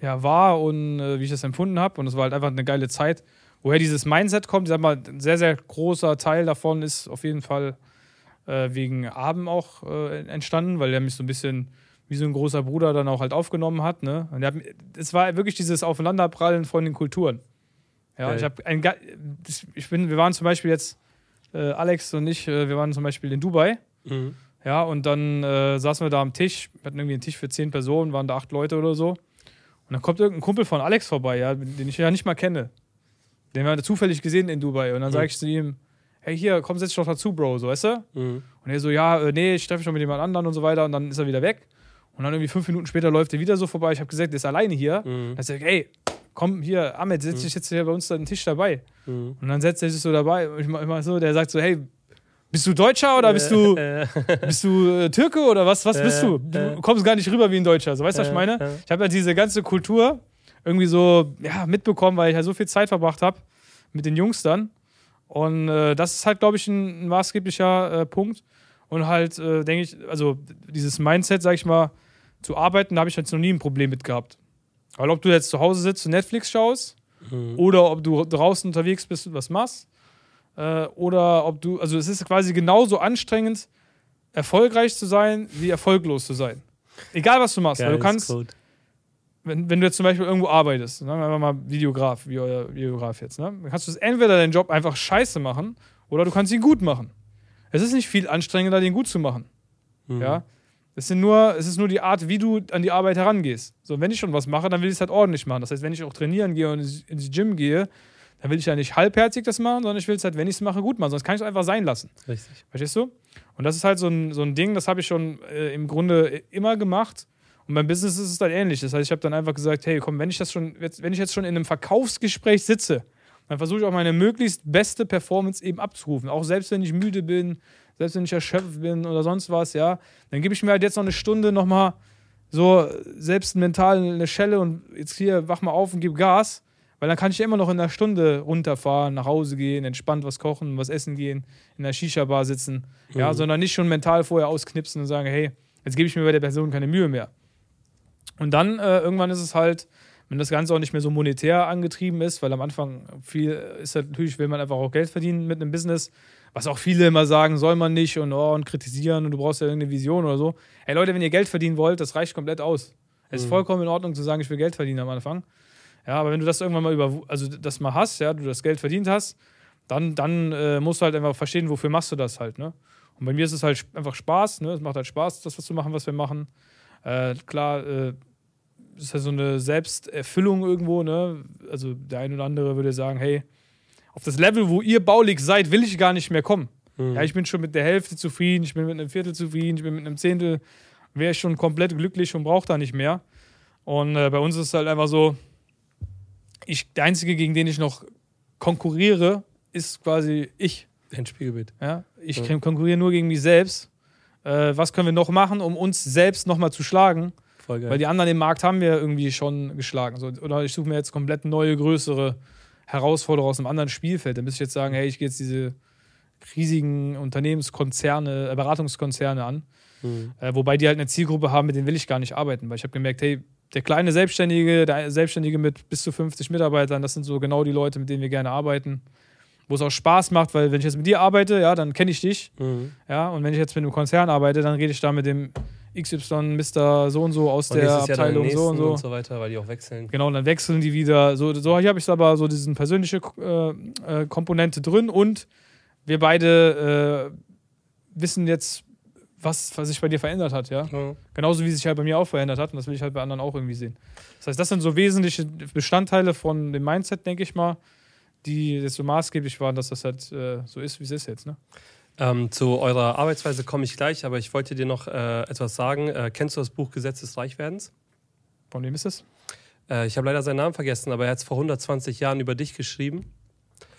ja, war und äh, wie ich das empfunden habe. Und es war halt einfach eine geile Zeit. Woher dieses Mindset kommt, ich sag mal, ein sehr, sehr großer Teil davon ist auf jeden Fall äh, wegen Abend auch äh, entstanden, weil er mich so ein bisschen wie so ein großer Bruder dann auch halt aufgenommen hat. Ne? Und hat, es war wirklich dieses Aufeinanderprallen von den Kulturen. Ja, Geil. ich habe ein, ich bin, wir waren zum Beispiel jetzt, äh, Alex und ich, äh, wir waren zum Beispiel in Dubai. Mhm. Ja, und dann äh, saßen wir da am Tisch, wir hatten irgendwie einen Tisch für zehn Personen, waren da acht Leute oder so. Und dann kommt irgendein Kumpel von Alex vorbei, ja, den ich ja nicht mal kenne. Den haben wir zufällig gesehen in Dubai. Und dann sage ich zu ihm, hey, hier, komm, setz dich doch dazu, Bro, so, weißt du? Mhm. Und er so, ja, äh, nee, ich treffe mich schon mit jemand anderen und so weiter. Und dann ist er wieder weg. Und dann irgendwie fünf Minuten später läuft er wieder so vorbei. Ich habe gesagt, der ist alleine hier. Mhm. Dann sag ich, ey, komm hier, Ahmed, setz dich jetzt hier bei uns an den Tisch dabei. Mhm. Und dann setzt er sich so dabei. Und ich mach immer so, der sagt so, hey, bist du Deutscher oder bist du, (laughs) Äh, bist du äh, Türke oder was, was bist Äh, du? Du kommst gar nicht rüber wie ein Deutscher. So, weißt du, was ich meine? Ich habe ja diese ganze Kultur irgendwie so ja, mitbekommen, weil ich ja so viel Zeit verbracht habe mit den Jungs dann. Und äh, das ist halt, glaube ich, ein, ein maßgeblicher äh, Punkt. Und halt, äh, denke ich, also dieses Mindset, sag ich mal, zu arbeiten, da habe ich jetzt noch nie ein Problem mit gehabt. Weil ob du jetzt zu Hause sitzt und Netflix schaust Mhm. oder ob du draußen unterwegs bist und was machst äh, oder ob du, also es ist quasi genauso anstrengend, erfolgreich zu sein, wie erfolglos zu sein. Egal, was du machst. Weil du kannst, wenn, wenn du jetzt zum Beispiel irgendwo arbeitest, sagen wir mal Videograf, wie euer Videograf jetzt, ne? dann kannst du entweder deinen Job einfach scheiße machen oder du kannst ihn gut machen. Es ist nicht viel anstrengender, den gut zu machen. Mhm. Ja. Es, sind nur, es ist nur die Art, wie du an die Arbeit herangehst. So, wenn ich schon was mache, dann will ich es halt ordentlich machen. Das heißt, wenn ich auch trainieren gehe und ins Gym gehe, dann will ich ja nicht halbherzig das machen, sondern ich will es halt, wenn ich es mache, gut machen. Sonst kann ich es einfach sein lassen. Richtig. Verstehst du? Und das ist halt so ein, so ein Ding, das habe ich schon äh, im Grunde immer gemacht. Und beim Business ist es dann ähnlich. Das heißt, ich habe dann einfach gesagt, hey, komm, wenn ich das schon, jetzt, wenn ich jetzt schon in einem Verkaufsgespräch sitze, dann versuche ich auch meine möglichst beste Performance eben abzurufen. Auch selbst wenn ich müde bin, selbst wenn ich erschöpft bin oder sonst was, ja, dann gebe ich mir halt jetzt noch eine Stunde nochmal so selbst mental eine Schelle und jetzt hier wach mal auf und gib Gas. Weil dann kann ich ja immer noch in einer Stunde runterfahren, nach Hause gehen, entspannt was kochen, was essen gehen, in der Shisha-Bar sitzen. Ja, sondern nicht schon mental vorher ausknipsen und sagen, hey, jetzt gebe ich mir bei der Person keine Mühe mehr. Und dann äh, irgendwann ist es halt, wenn das Ganze auch nicht mehr so monetär angetrieben ist, weil am Anfang viel ist halt natürlich, will man einfach auch Geld verdienen mit einem Business, was auch viele immer sagen, soll man nicht und, oh, und kritisieren und du brauchst ja irgendeine Vision oder so. Hey Leute, wenn ihr Geld verdienen wollt, das reicht komplett aus. Es ist vollkommen in Ordnung zu sagen, ich will Geld verdienen am Anfang. Ja, aber wenn du das irgendwann mal über, also das mal hast, ja, du das Geld verdient hast, dann, dann äh, musst du halt einfach verstehen, wofür machst du das halt, ne? Und bei mir ist es halt einfach Spaß, ne? Es macht halt Spaß, das was zu machen, was wir machen. Äh, klar, äh, ist ja so eine Selbsterfüllung irgendwo, ne? Also der eine oder andere würde sagen, hey, auf das Level, wo ihr baulig seid, will ich gar nicht mehr kommen. Mhm. Ja, ich bin schon mit der Hälfte zufrieden, ich bin mit einem Viertel zufrieden, ich bin mit einem Zehntel, wäre ich schon komplett glücklich und brauche da nicht mehr. Und äh, bei uns ist es halt einfach so, ich, der Einzige, gegen den ich noch konkurriere, ist quasi ich. Ein Spiegelbild. Ja? Ich Ja. konkurriere nur gegen mich selbst. Äh, was können wir noch machen, um uns selbst nochmal zu schlagen? Voll geil. Weil die anderen im Markt haben wir irgendwie schon geschlagen. So, oder ich suche mir jetzt komplett neue, größere Herausforderungen aus einem anderen Spielfeld. Da müsste ich jetzt sagen, hey, ich gehe jetzt diese riesigen Unternehmenskonzerne, äh, Beratungskonzerne an. Mhm. Äh, wobei die halt eine Zielgruppe haben, mit denen will ich gar nicht arbeiten. Weil ich habe gemerkt, hey, der kleine Selbstständige, der Selbstständige mit bis zu 50 Mitarbeitern, das sind so genau die Leute, mit denen wir gerne arbeiten. Wo es auch Spaß macht, weil wenn ich jetzt mit dir arbeite, ja, dann kenne ich dich. Mhm. Ja, und wenn ich jetzt mit einem Konzern arbeite, dann rede ich da mit dem XY, Mr. so und so aus Und der Abteilung so und so. und so weiter, weil die auch wechseln. Genau, und dann wechseln die wieder. So, so hier habe ich aber so diesen persönliche äh, äh, Komponente drin und wir beide äh, wissen jetzt, was, was sich bei dir verändert hat, ja. Ja. Genauso wie sich halt bei mir auch verändert hat und das will ich halt bei anderen auch irgendwie sehen. Das heißt, das sind so wesentliche Bestandteile von dem Mindset, denke ich mal, die jetzt so maßgeblich waren, dass das halt äh, so ist, wie es ist jetzt, ne? Ähm, zu eurer Arbeitsweise komme ich gleich, aber ich wollte dir noch äh, etwas sagen. Äh, kennst du das Buch Gesetz des Reichwerdens? Von wem ist es? Äh, ich habe leider seinen Namen vergessen, aber er hat es vor 120 Jahren über dich geschrieben.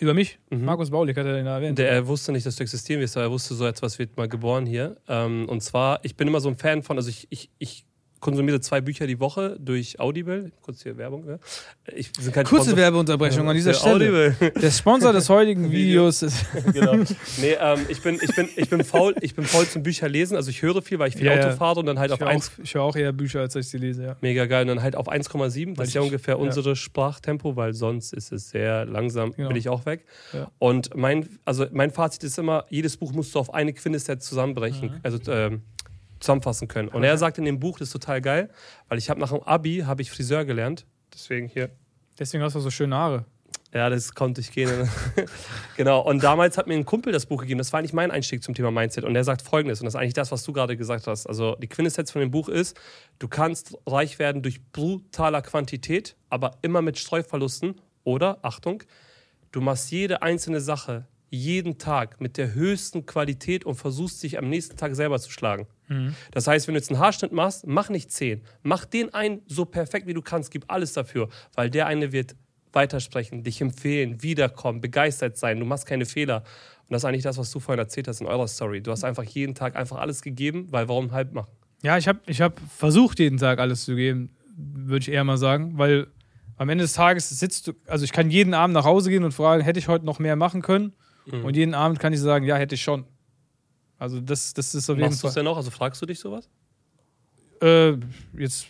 Über mich? Mhm. Markus Baulig hat er den erwähnt. Der, er wusste nicht, dass du existieren wirst, aber er wusste, so etwas wird mal geboren hier. Ähm, und zwar, ich bin immer so ein Fan von, also ich, ich, ich konsumiere zwei Bücher die Woche durch Audible. Kurz hier Werbung. Ja. Ich, sind kein Kurze Sponsor. Werbeunterbrechung an dieser Stelle. Audible. Der Sponsor des heutigen (laughs) Videos ist. (laughs) genau. Nee, ähm, ich, bin, ich, bin, ich, bin faul, ich bin faul zum Bücher lesen. Also ich höre viel, weil ich viel Ja, Auto fahre und dann halt auf höre 1. auch, ich höre auch eher Bücher, als ich sie lese, ja. Mega geil. Und dann halt auf 1,7. Weil Das ist ja ungefähr ja. unsere Sprachtempo, weil sonst ist es sehr langsam, Genau. bin ich auch weg. Ja. Und mein, also mein Fazit ist immer, jedes Buch musst du auf eine Quintessenz zusammenbrechen, Mhm. also ähm, zusammenfassen können. Und er sagt in dem Buch, das ist total geil, weil ich habe nach dem Abi, habe ich Friseur gelernt. Deswegen hier. Deswegen hast du so schöne Haare. Ja, das konnte ich gehen. (laughs) genau. Und damals hat mir ein Kumpel das Buch gegeben. Das war eigentlich mein Einstieg zum Thema Mindset. Und der sagt folgendes. Und das ist eigentlich das, was du gerade gesagt hast. Also die Quintessenz von dem Buch ist, du kannst reich werden durch brutaler Quantität, aber immer mit Streuverlusten. Oder, Achtung, du machst jede einzelne Sache jeden Tag mit der höchsten Qualität und versuchst dich am nächsten Tag selber zu schlagen. Das heißt, wenn du jetzt einen Haarschnitt machst, mach nicht zehn. Mach den einen so perfekt, wie du kannst. Gib alles dafür, weil der eine wird weitersprechen, dich empfehlen, wiederkommen, begeistert sein. Du machst keine Fehler. Und das ist eigentlich das, was du vorhin erzählt hast in eurer Story. Du hast einfach jeden Tag einfach alles gegeben, weil warum halb machen? Ja, ich habe ich hab versucht, jeden Tag alles zu geben, würde ich eher mal sagen, weil am Ende des Tages sitzt du, also ich kann jeden Abend nach Hause gehen und fragen, hätte ich heute noch mehr machen können? Mhm. Und jeden Abend kann ich sagen, ja, hätte ich schon. Also das, das ist auf jeden Machst du es Fall. denn noch? Also fragst du dich sowas? Äh, jetzt,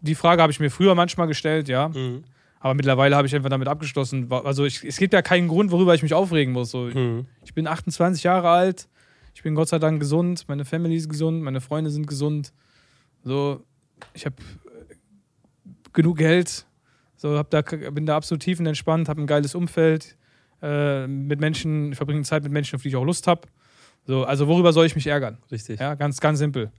die Frage habe ich mir früher manchmal gestellt, ja. Mhm. Aber mittlerweile habe ich einfach damit abgeschlossen. Also ich, es gibt ja keinen Grund, worüber ich mich aufregen muss. So, Mhm. Ich bin 28 Jahre alt, ich bin Gott sei Dank gesund, meine Family ist gesund, meine Freunde sind gesund. So, ich habe genug Geld, so hab da, bin da absolut tiefenentspannt, habe ein geiles Umfeld äh, mit Menschen, ich verbringe Zeit mit Menschen, auf die ich auch Lust habe. So, also worüber soll ich mich ärgern? Richtig. Ja, ganz, ganz simpel.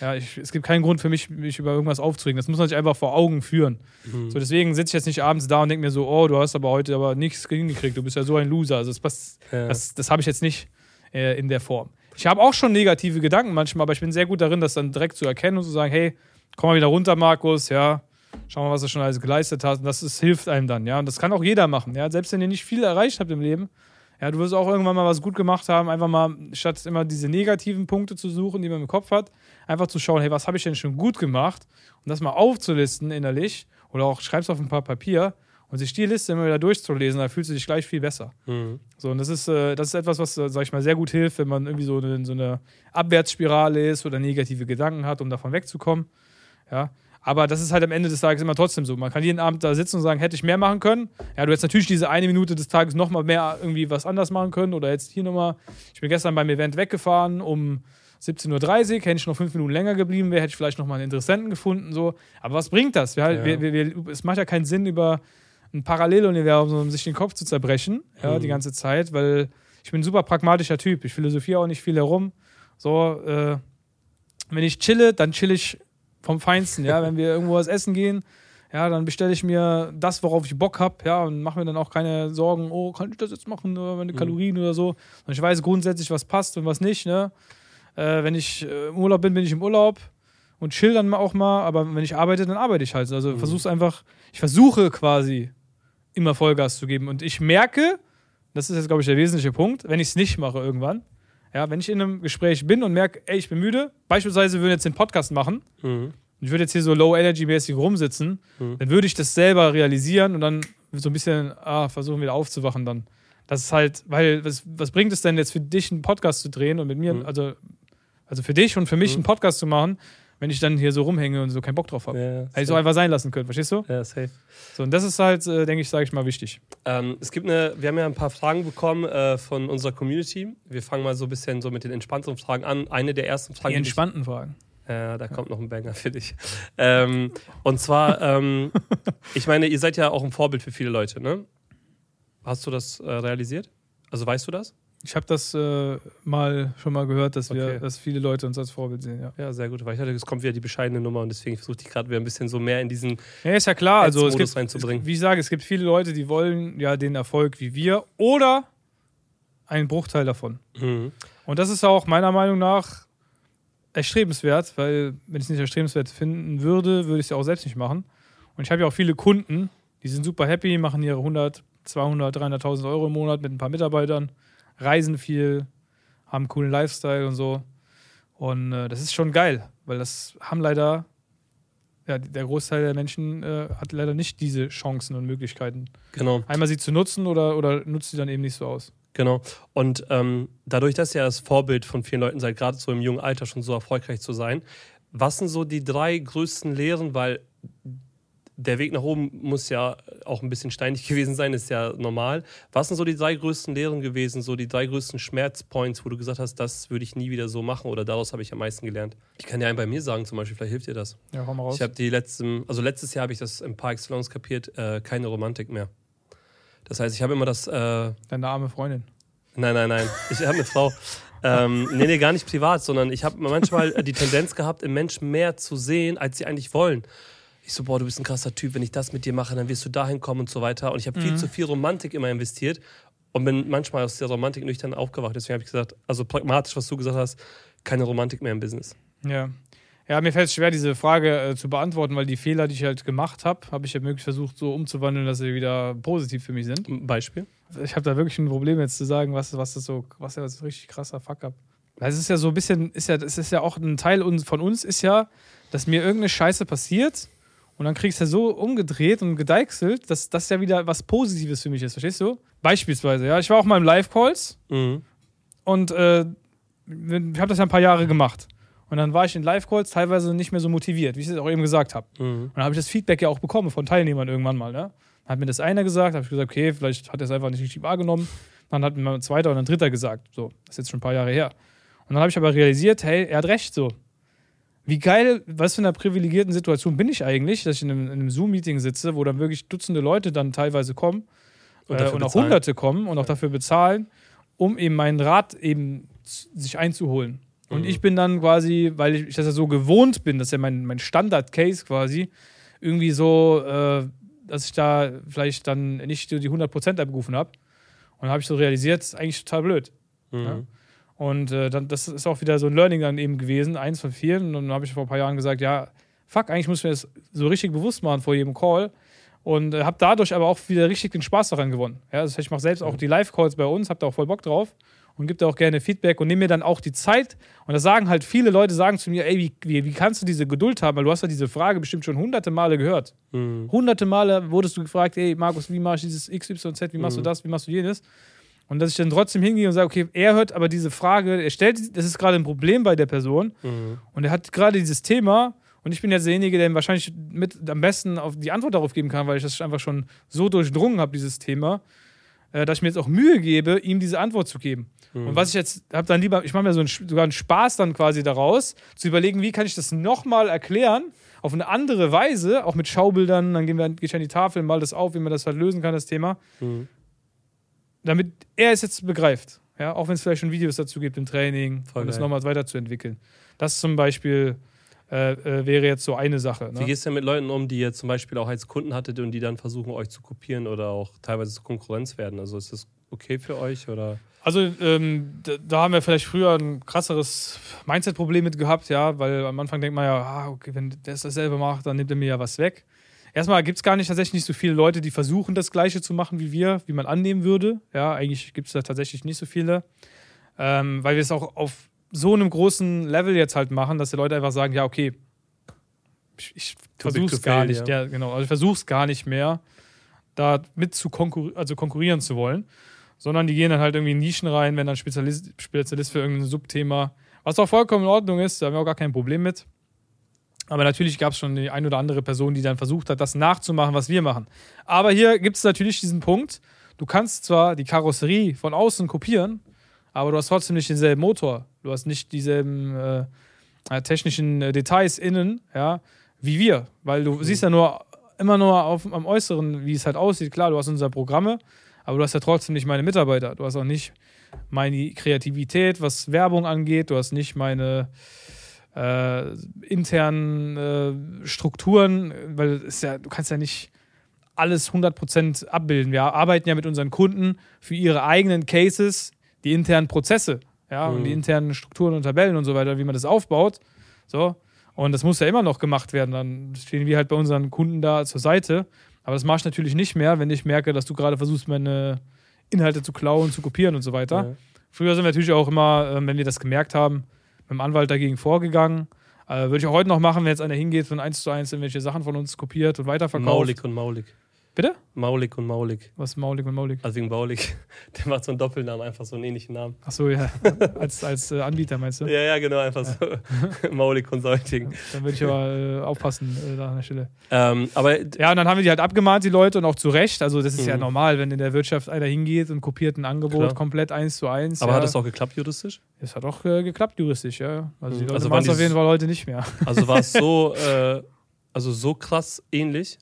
Ja, ich, es gibt keinen Grund für mich, mich über irgendwas aufzuregen. Das muss man sich einfach vor Augen führen. Mhm. So, deswegen sitze ich jetzt nicht abends da und denke mir so, oh, du hast aber heute aber nichts hingekriegt, du bist ja so ein Loser. Also das, Ja. das, das habe ich jetzt nicht äh, in der Form. Ich habe auch schon negative Gedanken manchmal, aber ich bin sehr gut darin, das dann direkt zu erkennen und zu sagen, hey, komm mal wieder runter, Markus, ja, schau mal, was du schon alles geleistet hast. Und das ist, hilft einem dann, ja. Und das kann auch jeder machen, ja. Selbst wenn ihr nicht viel erreicht habt im Leben, ja, du wirst auch irgendwann mal was gut gemacht haben, einfach mal, statt immer diese negativen Punkte zu suchen, die man im Kopf hat, einfach zu schauen, hey, was habe ich denn schon gut gemacht? Und das mal aufzulisten innerlich oder auch schreibst auf ein paar Papier und sich die Liste immer wieder durchzulesen, dann fühlst du dich gleich viel besser. Mhm. So, und das ist, äh, das ist etwas, was, äh, sag ich mal, sehr gut hilft, wenn man irgendwie so in so eine Abwärtsspirale ist oder negative Gedanken hat, um davon wegzukommen. Ja. Aber das ist halt am Ende des Tages immer trotzdem so. Man kann jeden Abend da sitzen und sagen, hätte ich mehr machen können. Ja, du hättest natürlich diese eine Minute des Tages nochmal mehr irgendwie was anders machen können. Oder jetzt hier nochmal. Ich bin gestern beim Event weggefahren um 17.30 Uhr. Hätte ich noch fünf Minuten länger geblieben wäre, hätte ich vielleicht nochmal einen Interessenten gefunden. So. Aber was bringt das? Wir, halt, Ja. wir, wir, wir, es macht ja keinen Sinn, über ein Paralleluniversum um sich den Kopf zu zerbrechen, ja, Mhm. die ganze Zeit, weil ich bin ein super pragmatischer Typ. Ich philosophiere auch nicht viel herum. So, äh, wenn ich chille, dann chill ich vom Feinsten, ja. Wenn wir irgendwo was essen gehen, ja, dann bestelle ich mir das, worauf ich Bock habe, ja, und mache mir dann auch keine Sorgen, oh, kann ich das jetzt machen, oder meine Kalorien oder so. Und ich weiß grundsätzlich, was passt und was nicht, ne. Äh, wenn ich äh, im Urlaub bin, bin ich im Urlaub und chill dann auch mal, aber wenn ich arbeite, dann arbeite ich halt. Also versuch's einfach, ich versuche quasi immer Vollgas zu geben. Und ich merke, das ist jetzt, glaube ich, der wesentliche Punkt, wenn ich es nicht mache irgendwann, ja, wenn ich in einem Gespräch bin und merke, ey, ich bin müde, beispielsweise würden jetzt den Podcast machen, Mhm. und ich würde jetzt hier so low-energy-mäßig rumsitzen, dann würde ich das selber realisieren und dann so ein bisschen ah, versuchen, wieder aufzuwachen dann. Das ist halt, weil, was, was bringt es denn jetzt für dich, einen Podcast zu drehen und mit mir, also, also für dich und für mich einen Podcast zu machen, wenn ich dann hier so rumhänge und so keinen Bock drauf habe. Ja, Hätte ich so safe. einfach sein lassen können, verstehst du? Ja, safe. So, und das ist halt, äh, denke ich, sage ich mal, wichtig. Ähm, es gibt eine, wir haben ja ein paar Fragen bekommen äh, von unserer Community. Wir fangen mal so ein bisschen so mit den entspannteren Fragen an. Eine der ersten Fragen, Die die ich- entspannten Fragen. Ja, da kommt noch ein Banger für dich. Ähm, und zwar, ähm, (laughs) ich meine, ihr seid ja auch ein Vorbild für viele Leute, ne? Hast du das äh, realisiert? Also weißt du das? Ich habe das äh, mal schon mal gehört, dass wir, Okay. dass viele Leute uns als Vorbild sehen, ja. Ja, sehr gut. Weil ich hatte, es kommt wieder die bescheidene Nummer und deswegen versuche ich gerade wieder ein bisschen so mehr in diesen. Ja, ist ja klar. Also es gibt, reinzubringen. wie ich sage, es gibt viele Leute, die wollen ja den Erfolg wie wir oder einen Bruchteil davon. Mhm. Und das ist auch meiner Meinung nach erstrebenswert, weil wenn ich es nicht erstrebenswert finden würde, würde ich es ja auch selbst nicht machen. Und ich habe ja auch viele Kunden, die sind super happy, machen ihre 100, 200, 300.000 Euro im Monat mit ein paar Mitarbeitern, reisen viel, haben einen coolen Lifestyle und so. Und äh, das ist schon geil, weil das haben leider, ja, der Großteil der Menschen äh, hat leider nicht diese Chancen und Möglichkeiten. Genau, Einmal sie zu nutzen oder, oder nutzt sie dann eben nicht so aus. genau. Und ähm, dadurch, dass ihr das Vorbild von vielen Leuten seid, gerade so im jungen Alter schon so erfolgreich zu sein, was sind so die drei größten Lehren, weil der Weg nach oben muss ja auch ein bisschen steinig (laughs) gewesen sein, ist ja normal. Was sind so die drei größten Lehren gewesen, so die drei größten Schmerzpoints, wo du gesagt hast, das würde ich nie wieder so machen oder daraus habe ich am meisten gelernt? Ich kann dir einen bei mir sagen, zum Beispiel, vielleicht hilft dir das. Ja, hau mal raus. Ich habe die letzten, also letztes Jahr habe ich das im Par Excellence kapiert, äh, keine Romantik mehr. Das heißt, ich habe immer das, äh, Deine arme Freundin. nein, nein, nein, ich habe eine Frau. Ähm, nee, nee, gar nicht privat, sondern ich habe manchmal die Tendenz gehabt, im Menschen mehr zu sehen, als sie eigentlich wollen. Ich so, boah, du bist ein krasser Typ, wenn ich das mit dir mache, dann wirst du dahin kommen und so weiter. Und ich habe viel zu viel Romantik immer investiert und bin manchmal aus der Romantik nüchtern aufgewacht. Deswegen habe ich gesagt, also pragmatisch, was du gesagt hast, keine Romantik mehr im Business. Ja. Ja, mir fällt es schwer, diese Frage äh, zu beantworten, weil die Fehler, die ich halt gemacht habe, habe ich ja möglichst versucht, so umzuwandeln, dass sie wieder positiv für mich sind. Beispiel? Ich habe da wirklich ein Problem, jetzt zu sagen, was, was das so, was ja so richtig krasser Fuck-up. Es ist ja so ein bisschen, ist ja, es ist ja auch ein Teil von uns, ist ja, dass mir irgendeine Scheiße passiert und dann kriegst du ja so umgedreht und gedeichselt, dass das ja wieder was Positives für mich ist, verstehst du? Beispielsweise, ja. Ich war auch mal im Live-Calls Mhm. und äh, ich habe das ja ein paar Jahre gemacht. Und dann war ich in Live-Calls teilweise nicht mehr so motiviert, wie ich es auch eben gesagt habe. Mhm. Und dann habe ich das Feedback ja auch bekommen von Teilnehmern irgendwann mal. Ne? Dann hat mir das einer gesagt, habe ich gesagt, okay, vielleicht hat er es einfach nicht richtig wahrgenommen. Dann hat mir ein zweiter und ein dritter gesagt. So, das ist jetzt schon ein paar Jahre her. Und dann habe ich aber realisiert, hey, er hat recht so. Wie geil, was für einer privilegierten Situation bin ich eigentlich, dass ich in einem, in einem Zoom-Meeting sitze, wo dann wirklich Dutzende Leute dann teilweise kommen Und und, äh, und auch. Hunderte kommen und auch dafür bezahlen, um eben meinen Rat eben sich einzuholen. Und Mhm. ich bin dann quasi, weil ich, ich das ja so gewohnt bin, das ist ja mein, mein Standard-Case quasi, irgendwie so, äh, dass ich da vielleicht dann nicht die 100% abgerufen habe. Und dann habe ich so realisiert, das ist eigentlich total blöd. Mhm. Ja. Und äh, dann, das ist auch wieder so ein Learning dann eben gewesen, eins von vielen. Und dann habe ich vor ein paar Jahren gesagt, ja, fuck, eigentlich muss ich mir das so richtig bewusst machen vor jedem Call. Und äh, habe dadurch aber auch wieder richtig den Spaß daran gewonnen. Ja, heißt, ich mache selbst auch die Live-Calls bei uns, habe da auch voll Bock drauf und gebe da auch gerne Feedback und nehme mir dann auch die Zeit. Und das sagen halt viele Leute, sagen zu mir, ey, wie, wie, wie kannst du diese Geduld haben? Weil du hast ja diese Frage bestimmt schon hunderte Male gehört. Mhm. Hunderte Male wurdest du gefragt, ey, Markus, wie machst du dieses XYZ, wie machst du das, wie machst du jenes? Und dass ich dann trotzdem hingehe und sage, okay, er hört aber diese Frage, er stellt, das ist gerade ein Problem bei der Person Mhm. und er hat gerade dieses Thema und ich bin jetzt derjenige, der ihm wahrscheinlich mit am besten auf die Antwort darauf geben kann, weil ich das einfach schon so durchdrungen habe, dieses Thema, äh, dass ich mir jetzt auch Mühe gebe, ihm diese Antwort zu geben. Und was ich jetzt habe dann lieber, ich mache mir so einen, sogar einen Spaß dann quasi daraus, zu überlegen, wie kann ich das nochmal erklären, auf eine andere Weise, auch mit Schaubildern, dann gehen wir, gehe ich an die Tafel, mal das auf, wie man das halt lösen kann, das Thema Mhm. Damit er es jetzt begreift. Ja, auch wenn es vielleicht schon Videos dazu gibt im Training, Voll um es geil. nochmal weiterzuentwickeln. Das zum Beispiel äh, äh, wäre jetzt so eine Sache. Ne? Wie gehst du denn mit Leuten um, die ihr zum Beispiel auch als Kunden hattet und die dann versuchen, euch zu kopieren oder auch teilweise zur Konkurrenz werden? Also ist das okay für euch oder? Also ähm, da, da, haben wir vielleicht früher ein krasseres Mindset-Problem mit gehabt, ja, weil am Anfang denkt man ja, ah, okay, wenn der es dasselbe macht, dann nimmt er mir ja was weg. Erstmal gibt es gar nicht tatsächlich nicht so viele Leute, die versuchen, das Gleiche zu machen wie wir, wie man annehmen würde. Ja, eigentlich gibt es da tatsächlich nicht so viele. Ähm, weil wir es auch auf so einem großen Level jetzt halt machen, dass die Leute einfach sagen, ja, okay, ich, ich versuche es gar nicht, ja. ja. genau, also ich versuche es gar nicht mehr, da mit zu konkur also konkurrieren zu wollen, sondern die gehen dann halt irgendwie in Nischen rein, wenn dann Spezialist, Spezialist für irgendein Subthema, was auch vollkommen in Ordnung ist, da haben wir auch gar kein Problem mit. Aber natürlich gab es schon die ein oder andere Person, die dann versucht hat, das nachzumachen, was wir machen. Aber hier gibt es natürlich diesen Punkt, du kannst zwar die Karosserie von außen kopieren, aber du hast trotzdem nicht denselben Motor. Du hast nicht dieselben äh, technischen äh, Details innen, ja, wie wir. Weil du mhm. siehst ja nur immer nur auf, am Äußeren, wie es halt aussieht. Klar, du hast unsere Programme, aber du hast ja trotzdem nicht meine Mitarbeiter. Du hast auch nicht meine Kreativität, was Werbung angeht. Du hast nicht meine äh, internen äh, Strukturen, weil es ja, du kannst ja nicht alles 100% abbilden. Wir arbeiten ja mit unseren Kunden für ihre eigenen Cases die internen Prozesse, ja, mhm. und die internen Strukturen und Tabellen und so weiter, wie man das aufbaut. So. Und das muss ja immer noch gemacht werden. Dann stehen wir halt bei unseren Kunden da zur Seite. Aber das mache ich natürlich nicht mehr, wenn ich merke, dass du gerade versuchst, meine Inhalte zu klauen, zu kopieren und so weiter. Ja. Früher sind wir natürlich auch immer, ähm, wenn wir das gemerkt haben, mit dem Anwalt dagegen vorgegangen. Äh, würde ich auch heute noch machen, wenn jetzt einer hingeht und eins zu eins irgendwelche Sachen von uns kopiert und weiterverkauft. Maulig und maulig. Bitte? Maulig und Maulig. Was ist Maulig und Maulig? Also wegen Maulig. (laughs) Der macht so einen Doppelnamen, einfach so einen ähnlichen Namen. Ach so, ja. (laughs) als als äh, Anbieter meinst du? Ja, ja, genau, einfach (laughs) ja. so. Maulig Consulting. Dann würde ich aber äh, aufpassen äh, da an der Stelle. Ähm, aber ja, und dann haben wir die halt abgemahnt, die Leute, und auch zu Recht. Also, das ist mhm. ja normal, wenn in der Wirtschaft einer hingeht und kopiert ein Angebot Klar. komplett eins zu eins. Aber ja. hat das auch geklappt juristisch? Es hat auch äh, geklappt juristisch, ja. Also, die mhm. Leute also waren es auf jeden Fall heute nicht mehr. Also, war es so, äh, also so krass ähnlich?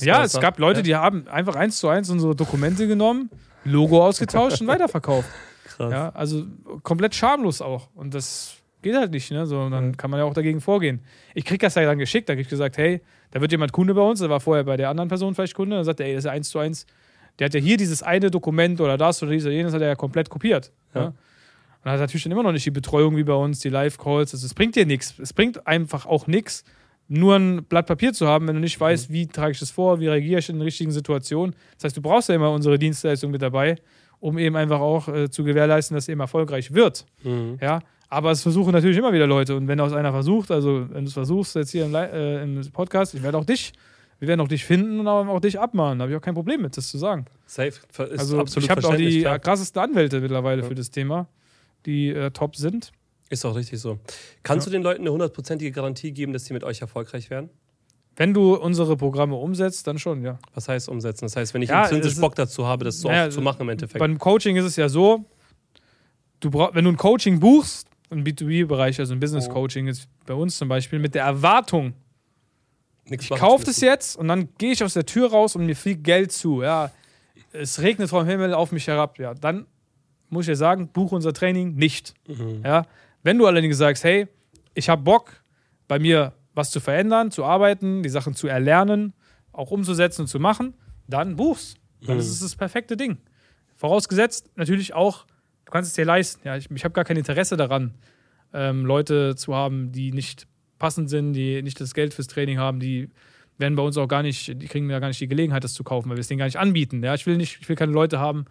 Ja, es gab Leute, ja. die haben einfach eins zu eins unsere Dokumente genommen, Logo ausgetauscht und (laughs) weiterverkauft. Krass. Ja, also komplett schamlos auch. Und das geht halt nicht, ne? So, dann ja. kann man ja auch dagegen vorgehen. Ich krieg das ja dann geschickt, da krieg ich gesagt, hey, da wird jemand Kunde bei uns, der war vorher bei der anderen Person vielleicht Kunde, dann sagt er, ey, das ist ja eins zu eins. Der hat ja hier dieses eine Dokument oder das oder dieses oder jenes hat er ja komplett kopiert. Ja. ja? Und hat natürlich dann immer noch nicht die Betreuung wie bei uns, die Live-Calls. Es bringt dir nichts. Es bringt einfach auch nichts, nur ein Blatt Papier zu haben, wenn du nicht weißt, mhm. wie trage ich das vor, wie reagiere ich in den richtigen Situationen. Das heißt, du brauchst ja immer unsere Dienstleistung mit dabei, um eben einfach auch äh, zu gewährleisten, dass es eben erfolgreich wird. Mhm. Ja, aber es versuchen natürlich immer wieder Leute. Und wenn aus einer versucht, also wenn du es versuchst jetzt hier im, äh, im Podcast, ich werde auch dich, wir werden auch dich finden und auch dich abmahnen. Da habe ich auch kein Problem mit, das zu sagen. Safe. Ist also absolut ich habe auch die klar. krassesten Anwälte mittlerweile ja. für das Thema, die äh, top sind. Ist auch richtig so. Kannst ja. du den Leuten eine hundertprozentige Garantie geben, dass sie mit euch erfolgreich werden? Wenn du unsere Programme umsetzt, dann schon, ja. Was heißt umsetzen? Das heißt, wenn ich ja, intrinsisch Bock dazu habe, das so ja, zu machen im Endeffekt. Beim Coaching ist es ja so, du brauch, wenn du ein Coaching buchst, im B2B-Bereich, also ein Business-Coaching ist bei uns zum Beispiel, mit der Erwartung, Nichts ich kaufe das jetzt und dann gehe ich aus der Tür raus und mir fliegt Geld zu. Ja, es regnet vom Himmel auf mich herab. Ja, dann muss ich dir sagen, buche unser Training nicht. Mhm. Ja, wenn du allerdings sagst, hey, ich habe Bock, bei mir was zu verändern, zu arbeiten, die Sachen zu erlernen, auch umzusetzen und zu machen, dann buchst. Dann mhm. ist es das perfekte Ding. Vorausgesetzt natürlich auch, du kannst es dir leisten. Ja, ich, ich habe gar kein Interesse daran, ähm, Leute zu haben, die nicht passend sind, die nicht das Geld fürs Training haben, die werden bei uns auch gar nicht, die kriegen ja gar nicht die Gelegenheit, das zu kaufen, weil wir es denen gar nicht anbieten. Ja, ich will nicht, ich will keine Leute haben,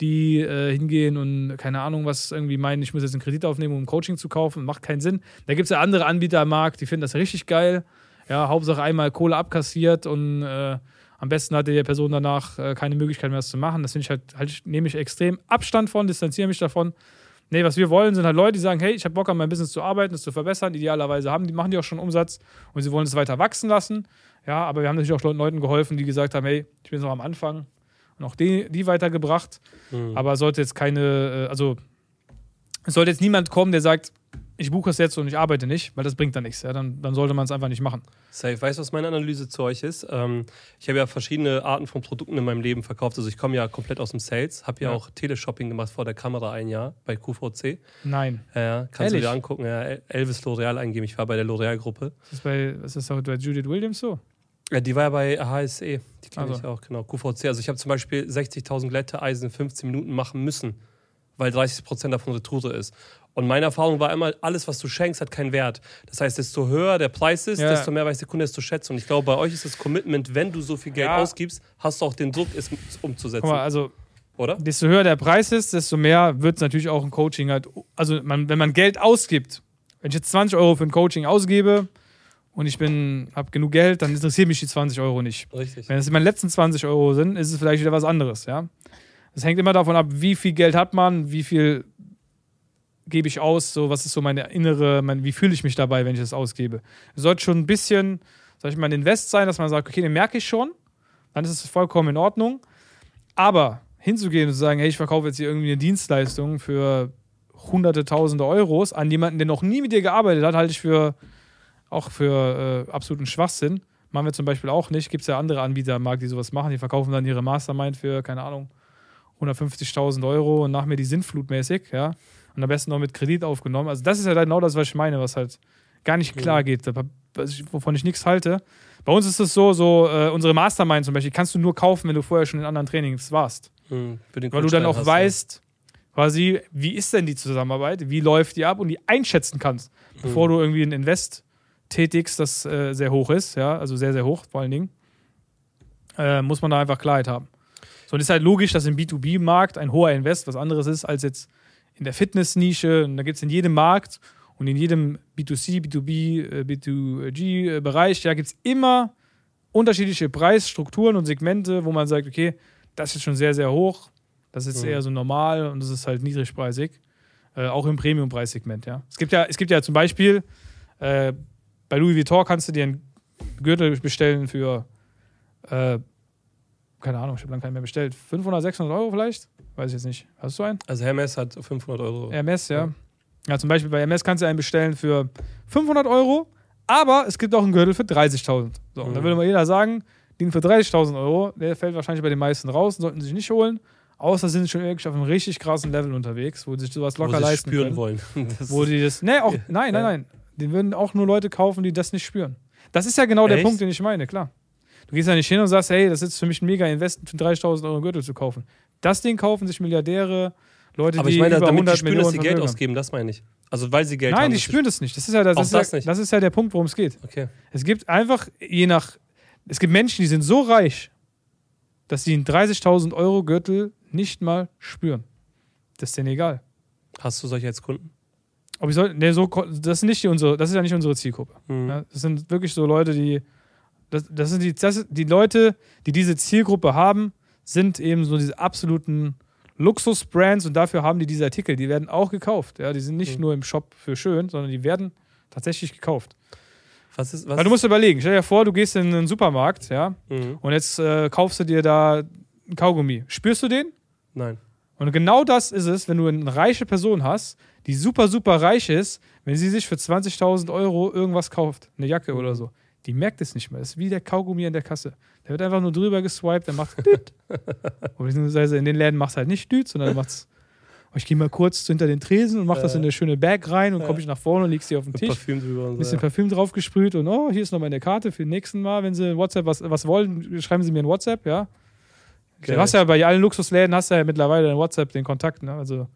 die äh, hingehen und keine Ahnung, was irgendwie meinen, ich muss jetzt einen Kredit aufnehmen, um Coaching zu kaufen. Macht keinen Sinn. Da gibt es ja andere Anbieter am Markt, die finden das richtig geil. Ja, Hauptsache einmal Kohle abkassiert und äh, am besten hatte die Person danach äh, keine Möglichkeit mehr, das zu machen. Das ich halt, halt nehme ich extrem Abstand von, distanziere mich davon. Nee, was wir wollen, sind halt Leute, die sagen, hey, ich habe Bock an meinem Business zu arbeiten, es zu verbessern. Idealerweise haben die, machen die auch schon Umsatz und sie wollen es weiter wachsen lassen. Ja, aber wir haben natürlich auch Leuten geholfen, die gesagt haben, hey, ich bin jetzt noch am Anfang, und auch die, die weitergebracht. Mhm. Aber sollte jetzt keine, äh, also es sollte jetzt niemand kommen, der sagt, ich buche es jetzt und ich arbeite nicht, weil das bringt dann nichts. Ja? Dann, dann sollte man es einfach nicht machen. Safe. Weißt du, was meine Analyse zu euch ist? Ähm, ich habe ja verschiedene Arten von Produkten in meinem Leben verkauft. Also ich komme ja komplett aus dem Sales, habe ja, Ja. auch Teleshopping gemacht vor der Kamera ein Jahr bei QVC. Nein. Ja, kannst Ehrlich? du dir angucken. Ja, El- Elvis L'Oreal eingeben. Ich war bei der L'Oreal-Gruppe. Das ist bei, was ist das bei Judith Williams so? Ja, die war ja bei HSE. Die kenne Also. ich auch, genau. QVC. Also ich habe zum Beispiel 60.000 Glätteeisen in 15 Minuten machen müssen, weil 30% davon Retoure ist. Und meine Erfahrung war immer, alles, was du schenkst, hat keinen Wert. Das heißt, desto höher der Preis ist, Ja. desto mehr weiß der Kunde es zu schätzen. Und ich glaube, bei euch ist das Commitment, wenn du so viel Geld Ja. ausgibst, hast du auch den Druck, es umzusetzen. Guck mal, also oder? desto höher der Preis ist, desto mehr wird es natürlich auch ein Coaching halt. Also man, wenn man Geld ausgibt, wenn ich jetzt 20 Euro für ein Coaching ausgebe und ich bin, habe genug Geld, dann interessieren mich die 20 Euro nicht. Richtig. Wenn es meine letzten 20 Euro sind, ist es vielleicht wieder was anderes, ja. Es hängt immer davon ab, wie viel Geld hat man, wie viel gebe ich aus, so was ist so meine innere, mein, wie fühle ich mich dabei, wenn ich das ausgebe. Es sollte schon ein bisschen, sag ich mal, ein Invest sein, dass man sagt, okay, den merke ich schon, dann ist es vollkommen in Ordnung. Aber hinzugehen und zu sagen, hey, ich verkaufe jetzt hier irgendwie eine Dienstleistung für hunderte, tausende Euros an jemanden, der noch nie mit dir gearbeitet hat, halte ich für auch für äh, absoluten Schwachsinn. Machen wir zum Beispiel auch nicht. Gibt es ja andere Anbieter am Markt, die sowas machen. Die verkaufen dann ihre Mastermind für, keine Ahnung, 150.000 Euro und nach mir die Sintflutmäßig, ja. Und am besten noch mit Kredit aufgenommen. Also, das ist ja genau das, was ich meine, was halt gar nicht klar geht, was ich- wovon ich nichts halte. Bei uns ist es so, so äh, unsere Mastermind zum Beispiel, kannst du nur kaufen, wenn du vorher schon in anderen Trainings warst. Hm, den Weil du dann auch hast, weißt, quasi, wie ist denn die Zusammenarbeit, wie läuft die ab und die einschätzen kannst, bevor du irgendwie ein Invest tätigst, das äh, sehr hoch ist, ja, also sehr, sehr hoch vor allen Dingen, äh, muss man da einfach Klarheit haben. So, und es ist halt logisch, dass im B2B-Markt ein hoher Invest was anderes ist als jetzt in der Fitness-Nische. Und da gibt es in jedem Markt und in jedem B2C, B2B, äh, B2G-Bereich, ja, gibt es immer unterschiedliche Preisstrukturen und Segmente, wo man sagt, okay, das ist schon sehr, sehr hoch, das ist Mhm. eher so normal und das ist halt niedrigpreisig. Äh, auch im Premium-Preissegment, ja. Es gibt ja, es gibt ja zum Beispiel, äh, bei Louis Vuitton kannst du dir einen Gürtel bestellen für, äh, keine Ahnung, ich habe lange keinen mehr bestellt, 500, 600 Euro vielleicht? Weiß ich jetzt nicht. Hast du einen? Also Hermes hat 500 Euro. Hermes, ja. Ja, zum Beispiel bei Hermes kannst du einen bestellen für 500 Euro, aber es gibt auch einen Gürtel für 30.000. So, und da Mhm. würde mal jeder sagen, den für 30.000 Euro, der fällt wahrscheinlich bei den meisten raus, sollten sie sich nicht holen, außer sie sind schon wirklich auf einem richtig krassen Level unterwegs, wo sie sich sowas wo locker sie leisten spüren können. wollen. (laughs) Das Wo die das, nee, auch, Ja. (laughs) nein, nein, Ja. nein. Den würden auch nur Leute kaufen, die das nicht spüren. Das ist ja genau der Echt? Punkt, den ich meine, klar. Du gehst ja nicht hin und sagst, hey, das ist für mich ein mega Invest, für 30.000 Euro Gürtel zu kaufen. Das Ding kaufen sich Milliardäre, Leute, aber die ich meine, über damit die 100 spüren, Millionen dass sie Geld haben. ausgeben, das meine ich. Also weil sie Geld haben. Nein, die das spüren das nicht. Das ist ja, das Auch ist das ja, das ist ja der Punkt, worum es geht. Okay. Es gibt einfach, je nach, es gibt Menschen, die sind so reich, dass sie einen 30.000 Euro Gürtel nicht mal spüren. Das ist denen egal. Hast du solche als Kunden? Ob ich soll, nee, so, das, ist nicht die, unsere, das ist ja nicht unsere Zielgruppe. Mhm. Ja, das sind wirklich so Leute, die, das, das sind die, das, die Leute, die diese Zielgruppe haben, sind eben so diese absoluten Luxusbrands und dafür haben die diese Artikel. Die werden auch gekauft. Ja, die sind nicht Mhm. nur im Shop für schön, sondern die werden tatsächlich gekauft. Was ist, was Weil du musst überlegen, stell dir vor, du gehst in einen Supermarkt, ja, Mhm. und jetzt äh, kaufst du dir da einen Kaugummi. Spürst du den? Nein. Und genau das ist es, wenn du eine reiche Person hast, die super, super reich ist, wenn sie sich für 20.000 Euro irgendwas kauft, eine Jacke oder so, die merkt es nicht mehr. Das ist wie der Kaugummi an der Kasse. Der wird einfach nur drüber geswiped, der macht düt. (laughs) Beziehungsweise in den Läden macht es halt nicht düt, sondern macht's. Oh, ich gehe mal kurz hinter den Tresen und mach das in eine schöne Bag rein und komme ich nach vorne und leg's dir auf den Tisch. Parfüm drüber und Ein bisschen. Parfüm drauf gesprüht und oh, hier ist noch meine Karte für den nächsten Mal. Wenn Sie WhatsApp was, was wollen, schreiben Sie mir ein WhatsApp, ja. Geil. Du hast ja bei allen Luxusläden hast ja mittlerweile in WhatsApp den Kontakt, ne? Also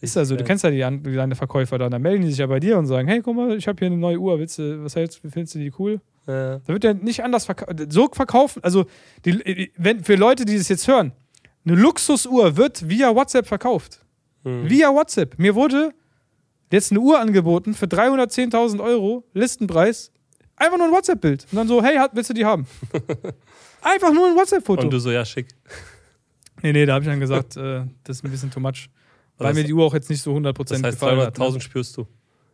ist ja so, du kennst ja die, die deine Verkäufer da, dann melden die sich ja bei dir und sagen, hey, guck mal, ich habe hier eine neue Uhr, willst du, was hältst du, findest du die cool? Ja. Da wird ja nicht anders verkauft. So verkaufen, also die, wenn, für Leute, die das jetzt hören, eine Luxusuhr wird via WhatsApp verkauft. Mhm. Via WhatsApp. Mir wurde jetzt eine Uhr angeboten für 310.000 Euro, Listenpreis. Einfach nur ein WhatsApp-Bild. Und dann so, hey, willst du die haben? (laughs) Einfach nur ein WhatsApp-Foto. Und du so, ja, schick. (laughs) Nee, nee, da habe ich dann gesagt, äh, das ist ein bisschen too much. Weil Das- mir die Uhr auch jetzt nicht so 100% Das heißt, gefallen hat. 300.000 Ne? spürst du.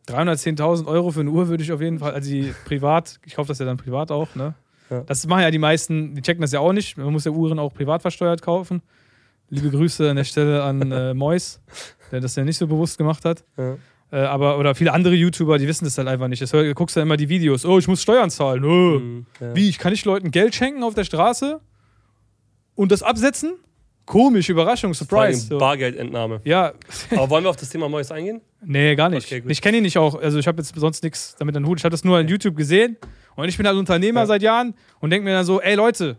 310.000 Euro für eine Uhr würde ich auf jeden Fall, also die privat, ich kaufe das ja dann privat auch, ne? Ja. Das machen ja die meisten, die checken das ja auch nicht. Man muss ja Uhren auch privat versteuert kaufen. Liebe Grüße an der Stelle an äh, (laughs) Mois, der das ja nicht so bewusst gemacht hat. Ja. Äh, aber, oder viele andere YouTuber, die wissen das halt einfach nicht. Das, du guckst dann immer die Videos, oh, ich muss Steuern zahlen. Oh. Mhm, ja. Wie, ich kann nicht Leuten Geld schenken auf der Straße und das absetzen? Komisch, Überraschung, Surprise. So. Bargeldentnahme. Ja, (laughs) Aber wollen wir auf das Thema Mois eingehen? nee, gar nicht. Okay, ich kenne ihn nicht auch, also ich habe jetzt sonst nichts damit an Hut. Ich habe das nur an YouTube gesehen und ich bin halt Unternehmer Ja. seit Jahren und denke mir dann so, ey Leute,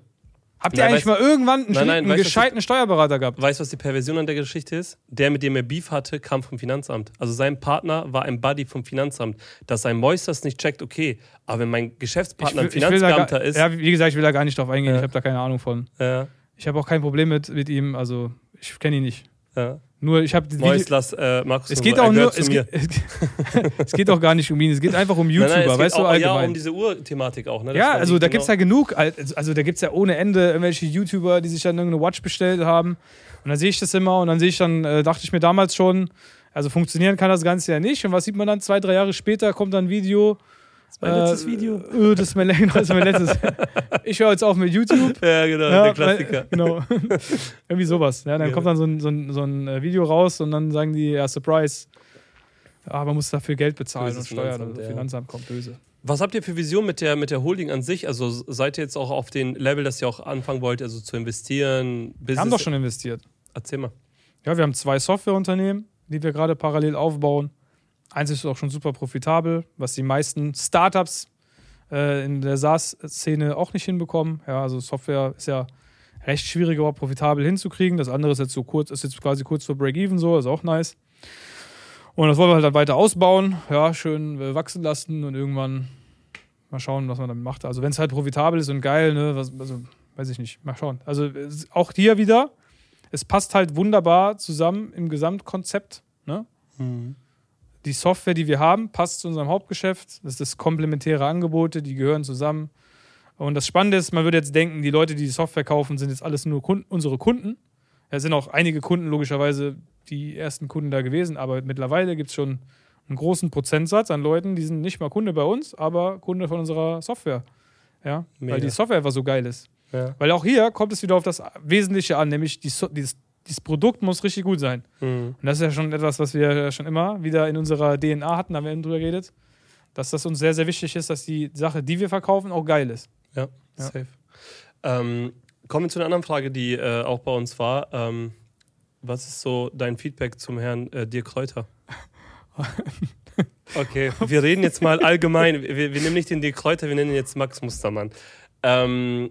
habt ihr Nein, eigentlich weißt- mal irgendwann einen, Nein, nein, einen weißt gescheiten Steuerberater gehabt? Weißt du, was die Perversion an der Geschichte ist? Der, mit dem er Beef hatte, kam vom Finanzamt. Also sein Partner war ein Buddy vom Finanzamt. Dass sein Mois das nicht checkt, okay. Aber wenn mein Geschäftspartner ein will da Finanzbeamter ist, Ja, wie gesagt, ich will da gar nicht drauf eingehen. Ja. Ich habe da keine Ahnung von. ja, Ich habe auch kein Problem mit, mit ihm. Also, ich kenne ihn nicht. ja. Nur, ich habe. Mois, lass äh, Markus Es geht auch nur. Es geht, (laughs) es geht auch gar nicht um ihn. Es geht einfach um YouTuber, Nein, nein, weißt du, auch, allgemein. Ja, um diese Uhr-Thematik auch. Ne? Ja, also da genau- gibt es ja genug. Also da gibt es ja ohne Ende irgendwelche YouTuber, die sich dann irgendeine Watch bestellt haben. Und dann sehe ich das immer und dann sehe ich dann, äh, dachte ich mir damals schon, also funktionieren kann das Ganze ja nicht. Und was sieht man dann? Zwei, drei Jahre später kommt dann ein Video. Mein letztes äh, Video. Äh, das, ist mein, (laughs) das ist mein letztes. ich höre jetzt auf mit YouTube. (laughs) Ja, genau, Ja, der Klassiker. Weil, (laughs) genau. Irgendwie sowas. Ja, dann Ja. kommt dann so ein, so, ein, so ein äh, Video raus und dann sagen die, ja, Surprise. Ah, man muss dafür Geld bezahlen Böses und Steuern. Finanzamt, ja. Finanzamt kommt böse. Was habt ihr für Vision mit der, mit der Holding an sich? Also seid ihr jetzt auch auf den Level, dass ihr auch anfangen wollt, also zu investieren? Business? Wir haben doch schon investiert. Erzähl mal. Ja, wir haben zwei Softwareunternehmen, die wir gerade parallel aufbauen. Eins ist auch schon super profitabel, was die meisten Startups äh, in der SaaS-Szene auch nicht hinbekommen. Ja, also Software ist ja recht schwierig, überhaupt profitabel hinzukriegen. Das andere ist jetzt so kurz, ist jetzt quasi kurz vor Break-Even so, ist auch nice. Und das wollen wir halt dann weiter ausbauen, ja, schön äh, wachsen lassen und irgendwann mal schauen, was man damit macht. Also wenn es halt profitabel ist und geil, ne, was, also weiß ich nicht, mal schauen. Also auch hier wieder, es passt halt wunderbar zusammen im Gesamtkonzept. Ne? Die Software, die wir haben, passt zu unserem Hauptgeschäft. Das ist komplementäre Angebote, die gehören zusammen. Und das Spannende ist, man würde jetzt denken, die Leute, die die Software kaufen, sind jetzt alles nur Kunden, unsere Kunden. Es sind auch einige Kunden logischerweise die ersten Kunden da gewesen, aber mittlerweile gibt es schon einen großen Prozentsatz an Leuten, die sind nicht mal Kunde bei uns, aber Kunde von unserer Software. Ja, Mega. weil die Software einfach so geil ist. Ja. Weil auch hier kommt es wieder auf das Wesentliche an, nämlich die so dieses, dieses Produkt muss richtig gut sein. Mhm. Und das ist ja schon etwas, was wir schon immer wieder in unserer DNA hatten, da haben wir eben drüber geredet, dass das uns sehr, sehr wichtig ist, dass die Sache, die wir verkaufen, auch geil ist. Ja, Ja. safe. Ähm, kommen wir zu einer anderen Frage, die äh, auch bei uns war. Ähm, was ist so dein Feedback zum Herrn äh, Dirk Kräuter? (laughs) Okay, wir reden jetzt mal allgemein. Wir, wir nehmen nicht den Dirk Kräuter, wir nennen ihn jetzt Max Mustermann. Ähm,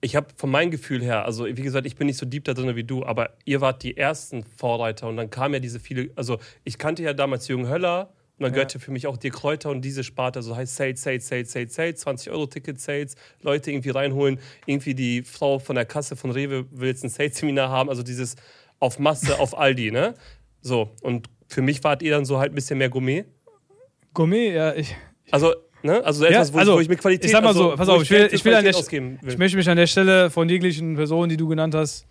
ich habe von meinem Gefühl her, also wie gesagt, ich bin nicht so deep da drin wie du, aber ihr wart die ersten Vorreiter und dann kam ja diese viele, also ich kannte ja damals Jürgen Höller und dann Ja. gehörte für mich auch Dirk Kräuter und diese Sparte, also heißt Sales, Sales, Sales, Sales, Sales, 20 Euro Ticket Sales, Leute irgendwie reinholen, irgendwie die Frau von der Kasse von Rewe will jetzt ein Sales-Seminar haben, also dieses auf Masse, auf Aldi, ne? So, und für mich wart ihr dann so halt ein bisschen mehr Gourmet. Gourmet, ja, ich, Also, ne? Also etwas, wo, also, ich, wo ich mit Qualität ich sag mal also, so, pass wo auf, ich will- ich will an der- will. ich möchte mich an der Stelle von jeglichen Personen, die du genannt hast,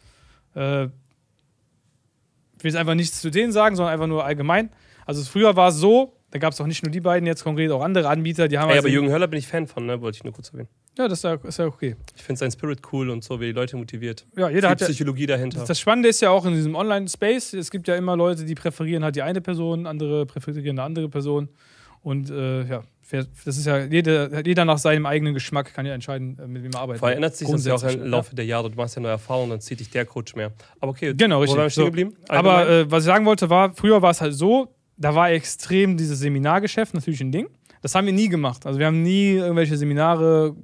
äh, ich will jetzt einfach nichts zu denen sagen, sondern einfach nur allgemein. Also früher war es so, da gab es auch nicht nur die beiden, jetzt konkret auch andere Anbieter, die haben Ey, also- aber Jürgen Höller bin ich Fan von, ne? Wollte ich nur kurz erwähnen. Ja, das ist ja, ist ja okay. Ich finde sein Spirit cool und so, wie die Leute motiviert. Ja, jeder Viel hat ja, Psychologie dahinter. Das Spannende ist ja auch in diesem Online-Space, es gibt ja immer Leute, die präferieren halt die eine Person, andere präferieren eine andere Person. Und äh, ja, das ist ja, jeder, jeder nach seinem eigenen Geschmack kann ja entscheiden, äh, mit wem er arbeitet. Verändert sich das ja auch im Laufe der Jahre. Du machst ja neue Erfahrungen, dann zieht dich der Coach mehr. Aber okay, Genau, wo richtig. wir stehen geblieben? Aber äh, was ich sagen wollte, war, früher war es halt so, da war extrem dieses Seminargeschäft natürlich ein Ding. Das haben wir nie gemacht. Also wir haben nie irgendwelche Seminare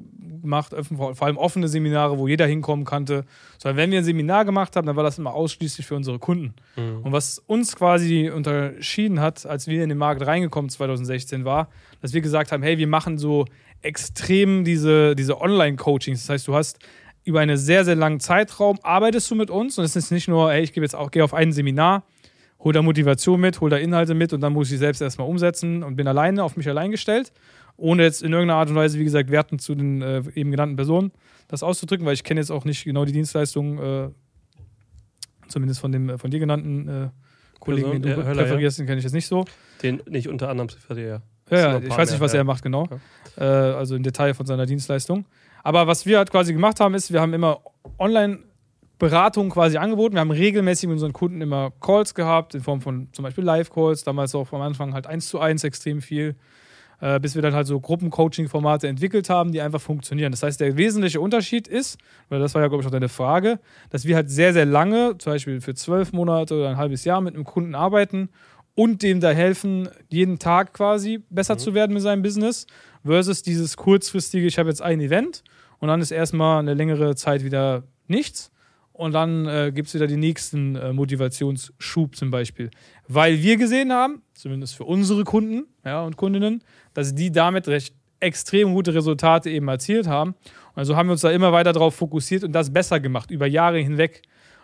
gemacht, öffn- vor allem offene Seminare, wo jeder hinkommen konnte. Sondern wenn wir ein Seminar gemacht haben, dann war das immer ausschließlich für unsere Kunden. Mhm. Und was uns quasi unterschieden hat, als wir in den Markt reingekommen 2016, war, dass wir gesagt haben, hey, wir machen so extrem diese, diese Online-Coachings. Das heißt, du hast über einen sehr, sehr langen Zeitraum arbeitest du mit uns und es ist nicht nur, hey, ich gebe jetzt auch, gehe auf ein Seminar, hol da Motivation mit, hol da Inhalte mit und dann muss ich sie selbst erstmal umsetzen und bin alleine, auf mich allein gestellt, ohne jetzt in irgendeiner Art und Weise, wie gesagt, wertend zu den äh, eben genannten Personen das auszudrücken, weil ich kenne jetzt auch nicht genau die Dienstleistungen, äh, zumindest von dem äh, von dir genannten äh, Kollegen, Person, den du ja, Höller, präferierst, den kenne ich jetzt nicht so. Den nicht unter anderem präferiere. Ja, ja, ich weiß nicht, was ja. er macht, genau. Äh, also im Detail von seiner Dienstleistung. Aber was wir halt quasi gemacht haben, ist, wir haben immer online Beratung quasi angeboten. Wir haben regelmäßig mit unseren Kunden immer Calls gehabt, in Form von zum Beispiel Live-Calls, damals auch am Anfang halt eins zu eins extrem viel, äh, bis wir dann halt so Gruppencoaching-Formate entwickelt haben, die einfach funktionieren. Das heißt, der wesentliche Unterschied ist, weil das war ja, glaube ich, auch deine Frage, dass wir halt sehr, sehr lange, zum Beispiel für zwölf Monate oder ein halbes Jahr mit einem Kunden arbeiten und dem da helfen, jeden Tag quasi besser mhm. zu werden mit seinem Business, versus dieses kurzfristige, ich habe jetzt ein Event und dann ist erstmal eine längere Zeit wieder nichts. Und dann äh, gibt es wieder den nächsten äh, Motivationsschub zum Beispiel. Weil wir gesehen haben, zumindest für unsere Kunden ja, und Kundinnen, dass die damit recht extrem gute Resultate eben erzielt haben. Und also haben wir uns da immer weiter darauf fokussiert und das besser gemacht, über Jahre hinweg.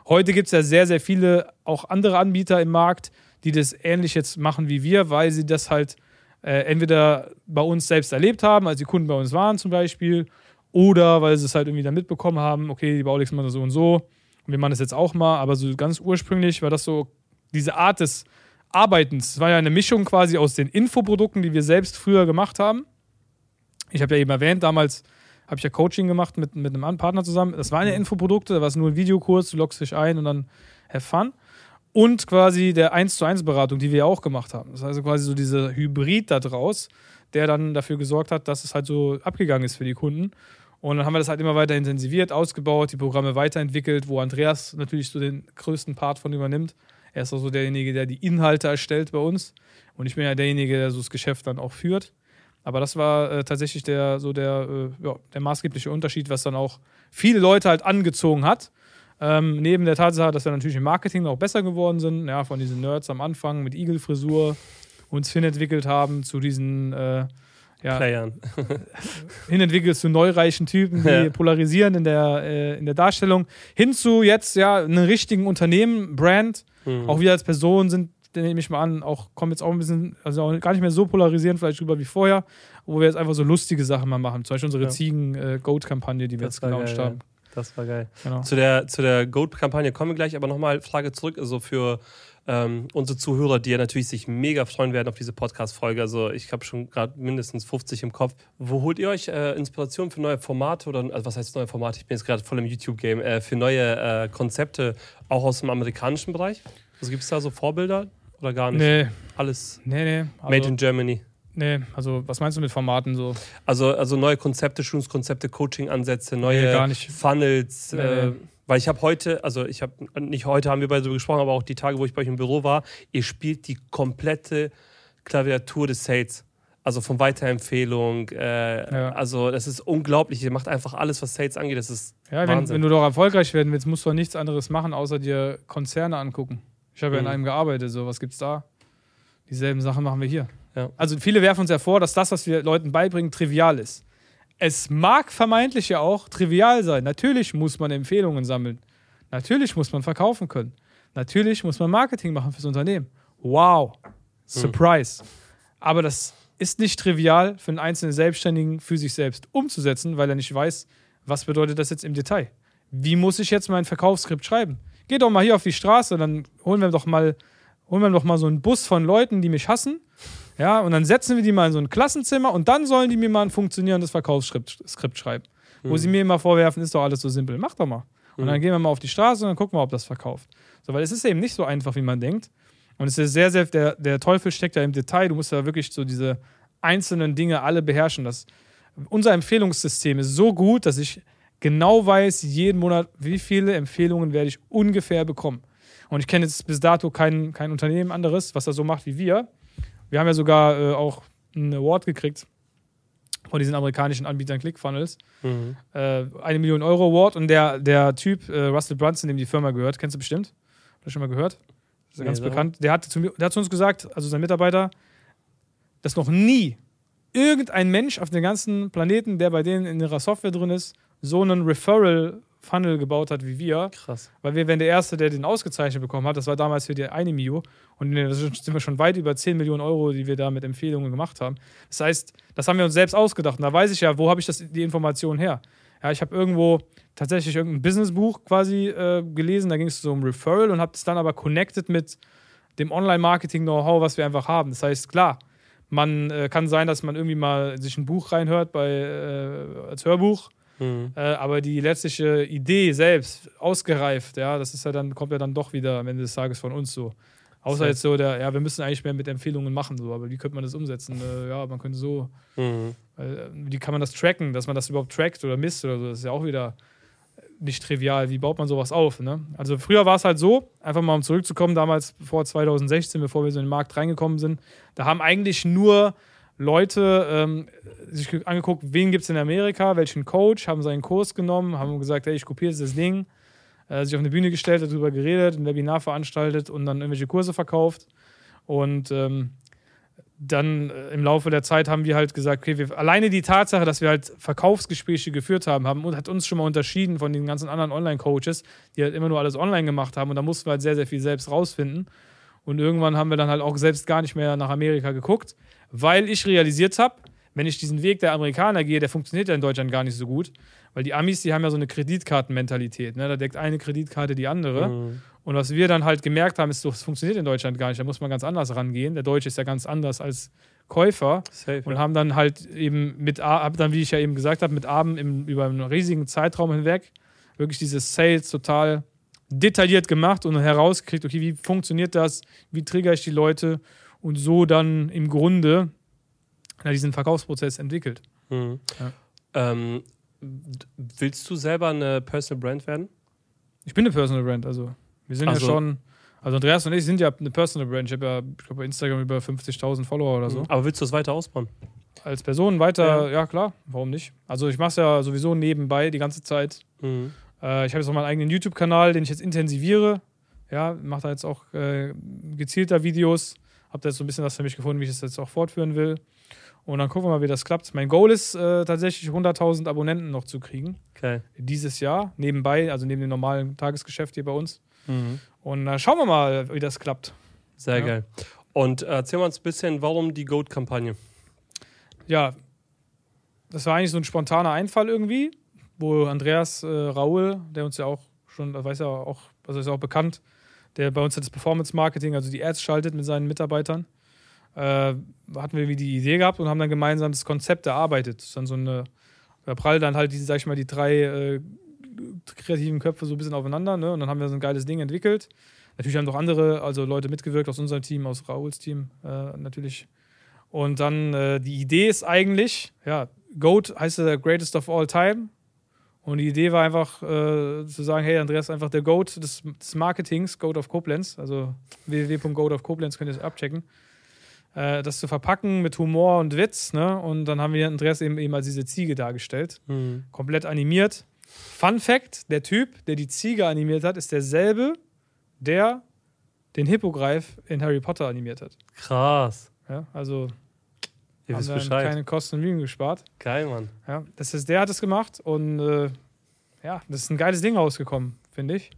Heute gibt es ja sehr, sehr viele auch andere Anbieter im Markt, die das ähnlich jetzt machen wie wir, weil sie das halt äh, entweder bei uns selbst erlebt haben, als die Kunden bei uns waren zum Beispiel, oder weil sie es halt irgendwie dann mitbekommen haben, okay, die Baulix machen das so und so wir machen das jetzt auch mal, aber so ganz ursprünglich war das so diese Art des Arbeitens. Es war ja eine Mischung quasi aus den Infoprodukten, die wir selbst früher gemacht haben. Ich habe ja eben erwähnt, damals habe ich ja Coaching gemacht mit, mit einem Partner zusammen. Das waren ja Infoprodukte, da war es nur ein Videokurs, du loggst dich ein und dann have fun und quasi der 1 zu 1 Beratung, die wir ja auch gemacht haben. Das heißt also quasi so dieser Hybrid da draus, der dann dafür gesorgt hat, dass es halt so abgegangen ist für die Kunden. Und dann haben wir das halt immer weiter intensiviert, ausgebaut, die Programme weiterentwickelt, wo Andreas natürlich so den größten Part von übernimmt. Er ist auch so derjenige, der die Inhalte erstellt bei uns. Und ich bin ja derjenige, der so das Geschäft dann auch führt. Aber das war äh, tatsächlich der, so der, äh, ja, der maßgebliche Unterschied, was dann auch viele Leute halt angezogen hat. Ähm, neben der Tatsache, dass wir natürlich im Marketing noch besser geworden sind, ja, von diesen Nerds am Anfang mit Igel-Frisur uns hinentwickelt haben zu diesen äh, ja, Playern. (laughs) hinentwickelt zu neureichen Typen, die ja. polarisieren in der, äh, in der Darstellung, hin zu jetzt ja einem richtigen Unternehmen, Brand, mhm. auch wir als Person sind, nehme ich mal an, auch kommen jetzt auch ein bisschen, also auch gar nicht mehr so polarisieren vielleicht rüber wie vorher, wo wir jetzt einfach so lustige Sachen mal machen. Zum Beispiel unsere ja. Ziegen-Goat-Kampagne, äh, die wir das jetzt gelauncht geil, haben. Das war geil. Genau. Zu der, zu der Goat-Kampagne kommen wir gleich, aber nochmal Frage zurück, also für ähm, unsere Zuhörer, die ja natürlich sich mega freuen werden auf diese Podcast-Folge. Also ich habe schon gerade mindestens 50 im Kopf. Wo holt ihr euch äh, Inspiration für neue Formate oder also was heißt neue Formate? Ich bin jetzt gerade voll im YouTube-Game, äh, für neue äh, Konzepte, auch aus dem amerikanischen Bereich? Also gibt es da so Vorbilder oder gar nicht? Nee. Alles nee, nee. Also, made in Germany. Nee, also was meinst du mit Formaten so? Also, also neue Konzepte, Schulungskonzepte, Coaching-Ansätze, neue nee, Funnels. Nee, äh, weil ich habe heute, also ich habe, nicht heute haben wir beide so gesprochen, aber auch die Tage, wo ich bei euch im Büro war, ihr spielt die komplette Klaviatur des Sales. Also von Weiterempfehlung. Äh, ja. Also das ist unglaublich. Ihr macht einfach alles, was Sales angeht. Das ist ja, wenn, wenn, du doch erfolgreich werden willst, musst du doch nichts anderes machen, außer dir Konzerne angucken. Ich habe mhm. ja in mhm. einem gearbeitet. So, was gibt's da? Dieselben Sachen machen wir hier. Ja. Also viele werfen uns ja vor, dass das, was wir Leuten beibringen, trivial ist es mag vermeintlich ja auch trivial sein. Natürlich muss man Empfehlungen sammeln. Natürlich muss man verkaufen können. Natürlich muss man Marketing machen fürs Unternehmen. Wow. Surprise. Hm. Aber das ist nicht trivial für einen einzelnen Selbstständigen für sich selbst umzusetzen, weil er nicht weiß, was bedeutet das jetzt im Detail. Wie muss ich jetzt mein Verkaufsskript schreiben? Geh doch mal hier auf die Straße, dann holen wir doch mal, holen wir doch mal so einen Bus von Leuten, die mich hassen ja, und dann setzen wir die mal in so ein Klassenzimmer und dann sollen die mir mal ein funktionierendes Verkaufsskript Skript schreiben. Mhm. Wo sie mir immer vorwerfen, ist doch alles so simpel. Mach doch mal. Und dann mhm. gehen wir mal auf die Straße und dann gucken wir, ob das verkauft. So, weil es ist eben nicht so einfach, wie man denkt. Und es ist sehr, sehr, der, der Teufel steckt da im Detail. Du musst da wirklich so diese einzelnen Dinge alle beherrschen. Das, unser Empfehlungssystem ist so gut, dass ich genau weiß, jeden Monat, wie viele Empfehlungen werde ich ungefähr bekommen. Und ich kenne jetzt bis dato kein, kein Unternehmen anderes, was das so macht wie wir. Wir haben ja sogar äh, auch einen Award gekriegt von diesen amerikanischen Anbietern ClickFunnels. Mhm. Äh, eine Million Euro Award und der, der Typ, äh, Russell Brunson, dem die Firma gehört, kennst du bestimmt? Hast du schon mal gehört? Das ist ja ganz bekannt. Der hat, zu, der hat zu uns gesagt, also sein Mitarbeiter, dass noch nie irgendein Mensch auf dem ganzen Planeten, der bei denen in ihrer Software drin ist, so einen Referral Funnel gebaut hat wie wir. Krass. Weil wir wären der Erste, der den ausgezeichnet bekommen hat. Das war damals für die eine Mio. Und da sind wir schon weit über 10 Millionen Euro, die wir da mit Empfehlungen gemacht haben. Das heißt, das haben wir uns selbst ausgedacht. Und da weiß ich ja, wo habe ich das, die Information her? Ja, ich habe irgendwo tatsächlich irgendein Businessbuch quasi äh, gelesen. Da ging es so um Referral und habe es dann aber connected mit dem Online-Marketing-Know-how, was wir einfach haben. Das heißt, klar, man äh, kann sein, dass man irgendwie mal sich ein Buch reinhört bei, äh, als Hörbuch Mhm. Äh, aber die letztliche Idee selbst, ausgereift, ja, das ist ja dann, kommt ja dann doch wieder am Ende des Tages von uns so. Außer jetzt so der, ja, wir müssen eigentlich mehr mit Empfehlungen machen, so, aber wie könnte man das umsetzen? Äh, ja, man könnte so, Mhm. äh, wie kann man das tracken, dass man das überhaupt trackt oder misst oder so, das ist ja auch wieder nicht trivial. Wie baut man sowas auf? Ne? Also früher war es halt so, einfach mal um zurückzukommen, damals vor 2016, bevor wir so in den Markt reingekommen sind, da haben eigentlich nur Leute ähm, sich angeguckt, wen gibt es in Amerika, welchen Coach, haben seinen Kurs genommen, haben gesagt, hey, ich kopiere das Ding, äh, sich auf eine Bühne gestellt, darüber geredet, ein Webinar veranstaltet und dann irgendwelche Kurse verkauft. Und ähm, dann äh, im Laufe der Zeit haben wir halt gesagt, okay, wir, alleine die Tatsache, dass wir halt Verkaufsgespräche geführt haben, haben, hat uns schon mal unterschieden von den ganzen anderen Online-Coaches, die halt immer nur alles online gemacht haben. Und da mussten wir halt sehr, sehr viel selbst rausfinden. Und irgendwann haben wir dann halt auch selbst gar nicht mehr nach Amerika geguckt, weil ich realisiert habe, wenn ich diesen Weg der Amerikaner gehe, der funktioniert ja in Deutschland gar nicht so gut. Weil die Amis, die haben ja so eine Kreditkartenmentalität. Ne? Da deckt eine Kreditkarte die andere. Mhm. Und was wir dann halt gemerkt haben, ist, das funktioniert in Deutschland gar nicht. Da muss man ganz anders rangehen. Der Deutsche ist ja ganz anders als Käufer. Safe. Und ja. haben dann halt eben mit, hab dann, wie ich ja eben gesagt habe, mit Abend im, über einen riesigen Zeitraum hinweg wirklich dieses Sales total detailliert gemacht und herausgekriegt, okay, wie funktioniert das, wie triggere ich die Leute und so dann im Grunde ja, diesen Verkaufsprozess entwickelt. Mhm. Ja. Ähm, willst du selber eine Personal Brand werden? Ich bin eine Personal Brand, also wir sind Also- ja schon, also Andreas und ich sind ja eine Personal Brand. Ich habe ja, ich glaube, bei Instagram über 50.000 Follower oder so. Aber willst du es weiter ausbauen? Als Person weiter, ja. klar, warum nicht? Also ich mache es ja sowieso nebenbei die ganze Zeit. Mhm. Äh, ich habe jetzt auch meinen eigenen YouTube-Kanal, den ich jetzt intensiviere. Ja, mache da jetzt auch äh, gezielter Videos. Habe da jetzt so ein bisschen was für mich gefunden, wie ich das jetzt auch fortführen will. Und dann gucken wir mal, wie das klappt. Mein Goal ist äh, tatsächlich 100.000 Abonnenten noch zu kriegen. Okay. Dieses Jahr, nebenbei, also neben dem normalen Tagesgeschäft hier bei uns. Mhm. Und äh, schauen wir mal, wie das klappt. Sehr Ja. geil. Und äh, erzähl mal uns ein bisschen, warum die Goat-Kampagne? Ja, das war eigentlich so ein spontaner Einfall irgendwie, wo Andreas äh, Raul, der uns ja auch schon, das weiß ja auch, also ist ja auch bekannt, der bei uns das Performance Marketing, also die Ads schaltet mit seinen Mitarbeitern, äh, hatten wir wie die Idee gehabt und haben dann gemeinsam das Konzept erarbeitet. Das ist dann so eine, da prallt dann halt die, sag ich mal, die drei äh, kreativen Köpfe so ein bisschen aufeinander, ne? Und dann haben wir so ein geiles Ding entwickelt. Natürlich haben noch andere, also Leute mitgewirkt aus unserem Team, aus Rauls Team äh, natürlich. Und dann äh, die Idee ist eigentlich, ja, GOAT heißt der Greatest of All Time. Und die Idee war einfach äh, zu sagen, hey, Andreas ist einfach der GOAT des, des Marketings, GOAT of Koblenz, also www.goatofkoblenz könnt ihr es abchecken. Äh, das zu verpacken mit Humor und Witz, ne? Und dann haben wir Andreas eben, eben als diese Ziege dargestellt Mhm. komplett animiert. Fun Fact: Der Typ, der die Ziege animiert hat, ist derselbe, der den Hippogreif in Harry Potter animiert hat. Krass. Ja, also Ihr haben wisst dann Bescheid. keine Kosten und Mühen gespart. Geil, Mann. Ja, das ist, der hat es gemacht und äh, ja, das ist ein geiles Ding rausgekommen, finde ich.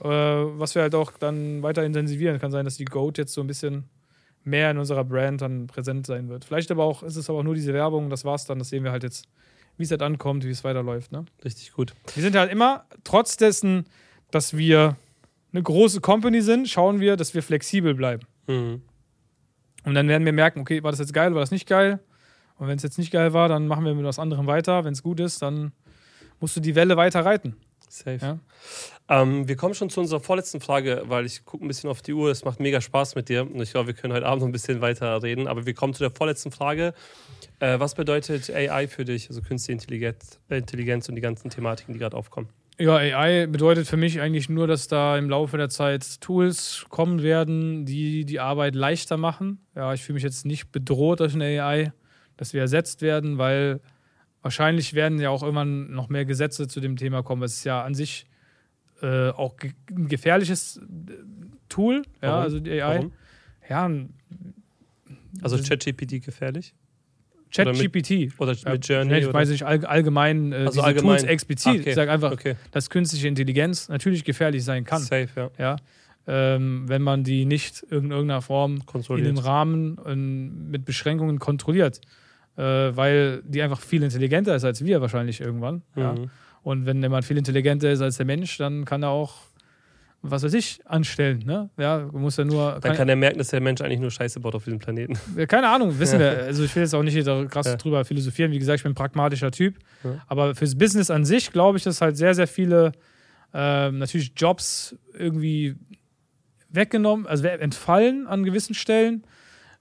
Äh, was wir halt auch dann weiter intensivieren. Kann sein, dass die Goat jetzt so ein bisschen mehr in unserer Brand dann präsent sein wird. Vielleicht aber auch, ist es aber auch nur diese Werbung, das war's dann. Das sehen wir halt jetzt, wie es halt ankommt, wie es weiterläuft. Ne? Richtig gut. Wir sind halt immer, trotz dessen, dass wir eine große Company sind, schauen wir, dass wir flexibel bleiben. Mhm. Und dann werden wir merken, okay, war das jetzt geil, war das nicht geil? Und wenn es jetzt nicht geil war, dann machen wir mit was anderem weiter. Wenn es gut ist, dann musst du die Welle weiter reiten. Safe. Ja. Ähm, wir kommen schon zu unserer vorletzten Frage, weil ich gucke ein bisschen auf die Uhr. Es macht mega Spaß mit dir. Und ich glaube, wir können heute Abend noch ein bisschen weiter reden. Aber wir kommen zu der vorletzten Frage. Äh, was bedeutet AI für dich, also künstliche Intelligenz, Intelligenz und die ganzen Thematiken, die gerade aufkommen? Ja, AI bedeutet für mich eigentlich nur, dass da im Laufe der Zeit Tools kommen werden, die die Arbeit leichter machen. Ja, ich fühle mich jetzt nicht bedroht durch eine AI, dass wir ersetzt werden, weil wahrscheinlich werden ja auch irgendwann noch mehr Gesetze zu dem Thema kommen. Es ist ja an sich äh, auch ge ein gefährliches äh, Tool, ja, Warum? also die AI. Warum? Ja, Also. ChatGPT gefährlich? Oder mit- ChatGPT. Oder Ja, mit Journey? ich weiß nicht all, allgemein, äh, Also diese allgemein. Tools explizit. Okay. Ich sage einfach, Okay, dass künstliche Intelligenz natürlich gefährlich sein kann. safe, ja. ja, ähm, wenn man die nicht in irgendeiner Form in dem Rahmen ähm, mit Beschränkungen kontrolliert, äh, weil die einfach viel intelligenter ist als wir wahrscheinlich irgendwann. Ja. Mhm. Und wenn jemand viel intelligenter ist als der Mensch, dann kann er auch was weiß ich, anstellen. Ne? Ja, du musst ja nur. Dann kann er merken, dass der Mensch eigentlich nur Scheiße baut auf diesem Planeten. (laughs) Ja, Keine Ahnung, wissen wir. Also ich will jetzt auch nicht da krass Ja. drüber philosophieren. Wie gesagt, ich bin ein pragmatischer Typ. Ja. Aber fürs Business an sich glaube ich, dass halt sehr, sehr viele ähm, natürlich Jobs irgendwie weggenommen, also entfallen an gewissen Stellen,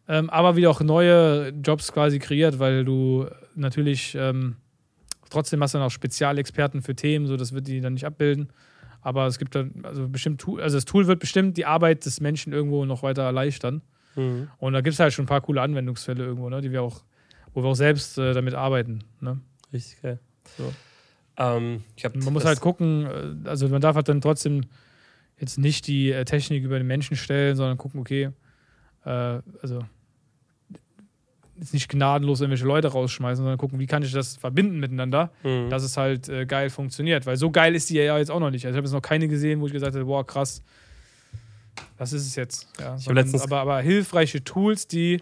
ähm, aber wieder auch neue Jobs quasi kreiert, weil du natürlich ähm, trotzdem hast du dann auch Spezialexperten für Themen, so das wird die dann nicht abbilden. Aber es gibt dann, also bestimmt, Tool- also das Tool wird bestimmt die Arbeit des Menschen irgendwo noch weiter erleichtern. Mhm. Und da gibt es halt schon ein paar coole Anwendungsfälle irgendwo, ne, die wir auch, wo wir auch selbst äh, damit arbeiten. Ne? Richtig geil. So. Ähm, Man muss halt gucken, äh, also man darf halt dann trotzdem jetzt nicht die äh, Technik über den Menschen stellen, sondern gucken, okay, äh, also jetzt nicht gnadenlos irgendwelche Leute rausschmeißen, sondern gucken, wie kann ich das verbinden miteinander, Mhm. dass es halt äh, geil funktioniert. Weil so geil ist die ja jetzt auch noch nicht. Also ich habe jetzt noch keine gesehen, wo ich gesagt habe, boah, krass, das ist es jetzt. Ja, sondern- aber, aber hilfreiche Tools, die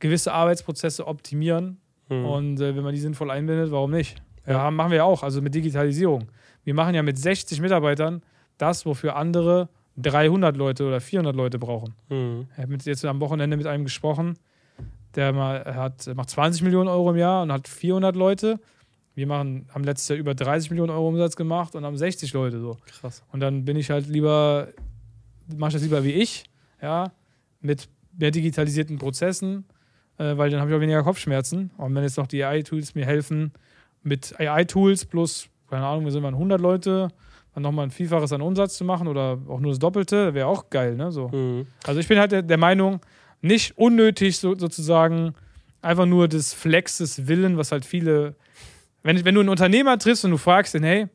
gewisse Arbeitsprozesse optimieren Mhm. und äh, wenn man die sinnvoll einbindet, warum nicht? Ja, Ja. machen wir ja auch, also mit Digitalisierung. Wir machen ja mit 60 Mitarbeitern das, wofür andere 300 Leute oder 400 Leute brauchen. Mhm. Ich habe jetzt am Wochenende mit einem gesprochen, der mal, er hat, macht 20 Millionen Euro im Jahr und hat 400 Leute. Wir machen, haben letztes Jahr über 30 Millionen Euro Umsatz gemacht und haben 60 Leute so. Krass. Und dann bin ich halt lieber, mache ich das lieber wie ich, ja, mit mehr digitalisierten Prozessen, äh, weil dann habe ich auch weniger Kopfschmerzen. Und wenn jetzt noch die AI-Tools mir helfen, mit AI-Tools plus, keine Ahnung, wir sind mal 100 Leute, dann nochmal ein Vielfaches an Umsatz zu machen oder auch nur das Doppelte, wäre auch geil, ne? So. Mhm. Also ich bin halt der, der Meinung, nicht unnötig so, sozusagen einfach nur des Flexes Willen, was halt viele, wenn, wenn du einen Unternehmer triffst und du fragst ihn, hey,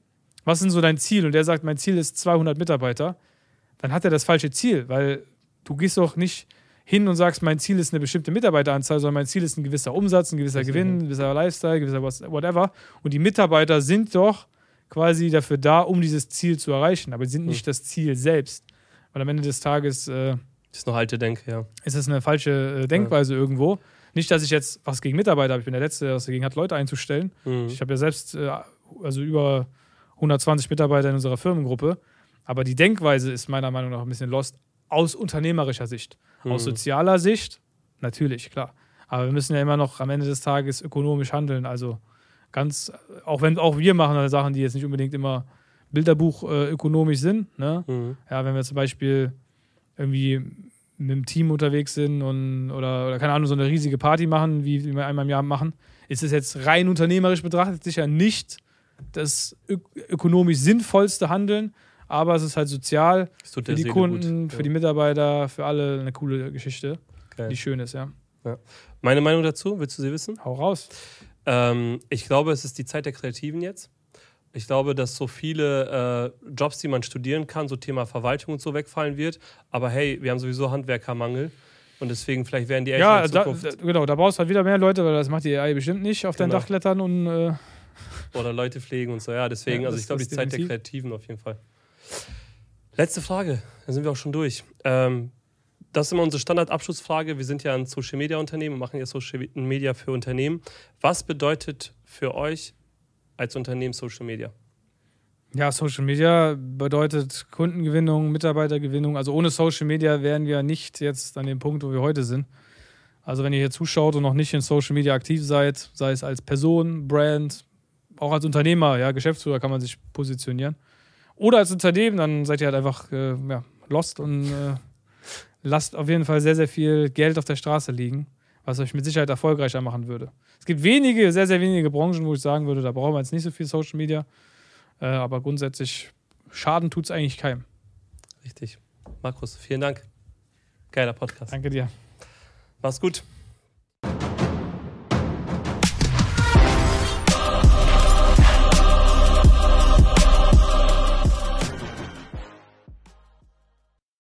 was ist denn so dein Ziel? Und der sagt, mein Ziel ist 200 Mitarbeiter, dann hat er das falsche Ziel, weil du gehst doch nicht hin und sagst, mein Ziel ist eine bestimmte Mitarbeiteranzahl, sondern mein Ziel ist ein gewisser Umsatz, ein gewisser Gewinn, ein gewisser Lifestyle, ein gewisser whatever. Und die Mitarbeiter sind doch quasi dafür da, um dieses Ziel zu erreichen, aber sie sind nicht das Ziel selbst. Weil am Ende des Tages äh, Das ist noch alte Denke, ja. ist das eine falsche äh, Denkweise irgendwo. Nicht, dass ich jetzt was gegen Mitarbeiter habe. Ich bin der Letzte, der was dagegen hat, Leute einzustellen. Mhm. Ich habe ja selbst äh, also über 120 Mitarbeiter in unserer Firmengruppe. Aber die Denkweise ist meiner Meinung nach ein bisschen lost aus unternehmerischer Sicht. Aus Mhm. sozialer Sicht, natürlich, klar. Aber wir müssen ja immer noch am Ende des Tages ökonomisch handeln. Also ganz, auch wenn auch wir machen Sachen, die jetzt nicht unbedingt immer Bilderbuch äh, ökonomisch sind. Ne? Mhm. Ja, wenn wir zum Beispiel irgendwie mit dem Team unterwegs sind und oder, oder keine Ahnung, so eine riesige Party machen, wie wie wir einmal im Jahr machen, ist es jetzt rein unternehmerisch betrachtet sicher nicht das ök ökonomisch sinnvollste Handeln, aber es ist halt sozial für die Seele Kunden, gut. für ja. die Mitarbeiter, für alle eine coole Geschichte, Geil. die schön ist, ja. Meine Meinung dazu, willst du sie wissen? Hau raus. Ähm, ich glaube, es ist die Zeit der Kreativen jetzt. Ich glaube, dass so viele äh, Jobs, die man studieren kann, so Thema Verwaltung und so wegfallen wird. Aber hey, wir haben sowieso Handwerkermangel. Und deswegen vielleicht werden die Eltern Ja, in Zukunft da, genau, da brauchst du halt wieder mehr Leute, weil das macht die AI bestimmt nicht auf dein Genau. Dach klettern und äh, oder Leute pflegen und so. Ja, deswegen, Ja, also ich glaube, die das Zeit der definitiv. Kreativen auf jeden Fall. Letzte Frage, dann sind wir auch schon durch. Ähm, das ist immer unsere Standardabschlussfrage. Wir sind ja ein Social Media Unternehmen und machen ja Social Media für Unternehmen. Was bedeutet für euch als Unternehmen Social Media? Ja, Social Media bedeutet Kundengewinnung, Mitarbeitergewinnung. Also ohne Social Media wären wir nicht jetzt an dem Punkt, wo wir heute sind. Also wenn ihr hier zuschaut und noch nicht in Social Media aktiv seid, sei es als Person, Brand, auch als Unternehmer, ja, Geschäftsführer kann man sich positionieren. Oder als Unternehmen, dann seid ihr halt einfach äh, ja, lost und äh, lasst auf jeden Fall sehr, sehr viel Geld auf der Straße liegen, was euch mit Sicherheit erfolgreicher machen würde. Es gibt wenige, sehr, sehr wenige Branchen, wo ich sagen würde, da brauchen wir jetzt nicht so viel Social Media. Äh, aber grundsätzlich, Schaden tut es eigentlich keinem. Richtig. Markus, vielen Dank. Geiler Podcast. Danke dir. Mach's gut.